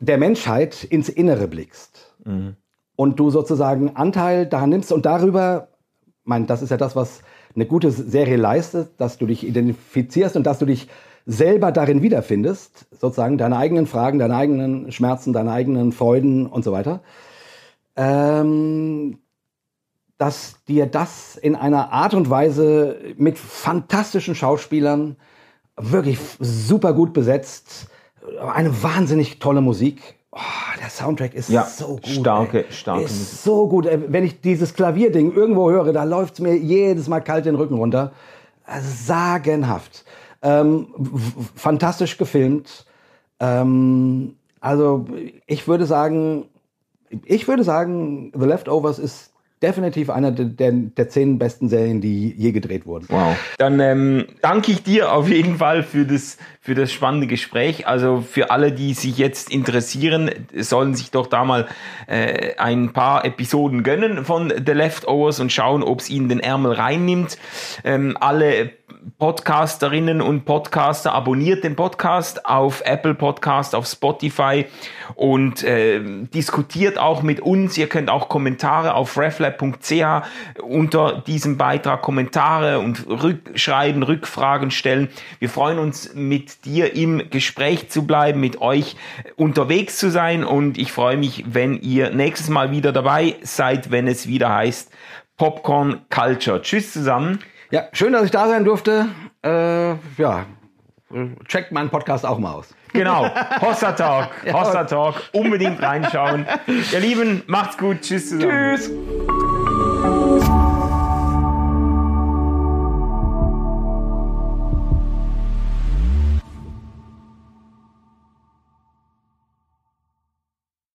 der Menschheit ins Innere blickst und du sozusagen Anteil daran nimmst und darüber, mein, das ist ja das, was eine gute Serie leistet, dass du dich identifizierst und dass du dich selber darin wiederfindest, sozusagen deine eigenen Fragen, deine eigenen Schmerzen, deine eigenen Freuden und so weiter. Ähm, dass dir das in einer Art und Weise mit fantastischen Schauspielern, wirklich super gut besetzt, eine wahnsinnig tolle Musik. Oh, der Soundtrack ist Ja, so gut. starke, ey. starke ist Musik. so gut. Ey, Wenn ich dieses Klavierding irgendwo höre, da läuft es mir jedes Mal kalt den Rücken runter. Also sagenhaft. Ähm, fantastisch gefilmt. Ähm, also ich würde sagen, ich würde sagen, The Leftovers ist definitiv einer der, der, der zehn besten Serien, die je gedreht wurden. Wow. Dann ähm, danke ich dir auf jeden Fall für das, für das spannende Gespräch. Also für alle, die sich jetzt interessieren, sollen sich doch da mal äh, ein paar Episoden gönnen von The Leftovers und schauen, ob es ihnen den Ärmel reinnimmt. Ähm, alle Podcasterinnen und Podcaster abonniert den Podcast auf Apple Podcast, auf Spotify und äh, diskutiert auch mit uns. Ihr könnt auch Kommentare auf reflab.ch unter diesem Beitrag Kommentare und rückschreiben, Rückfragen stellen. Wir freuen uns mit dir im Gespräch zu bleiben, mit euch unterwegs zu sein und ich freue mich, wenn ihr nächstes Mal wieder dabei seid, wenn es wieder heißt Popcorn Culture. Tschüss zusammen. Ja, schön, dass ich da sein durfte. Äh, ja, checkt meinen Podcast auch mal aus. Genau, Hossa Talk, (laughs) Hossa Talk, unbedingt reinschauen. Ihr Lieben, macht's gut, tschüss zusammen. Tschüss.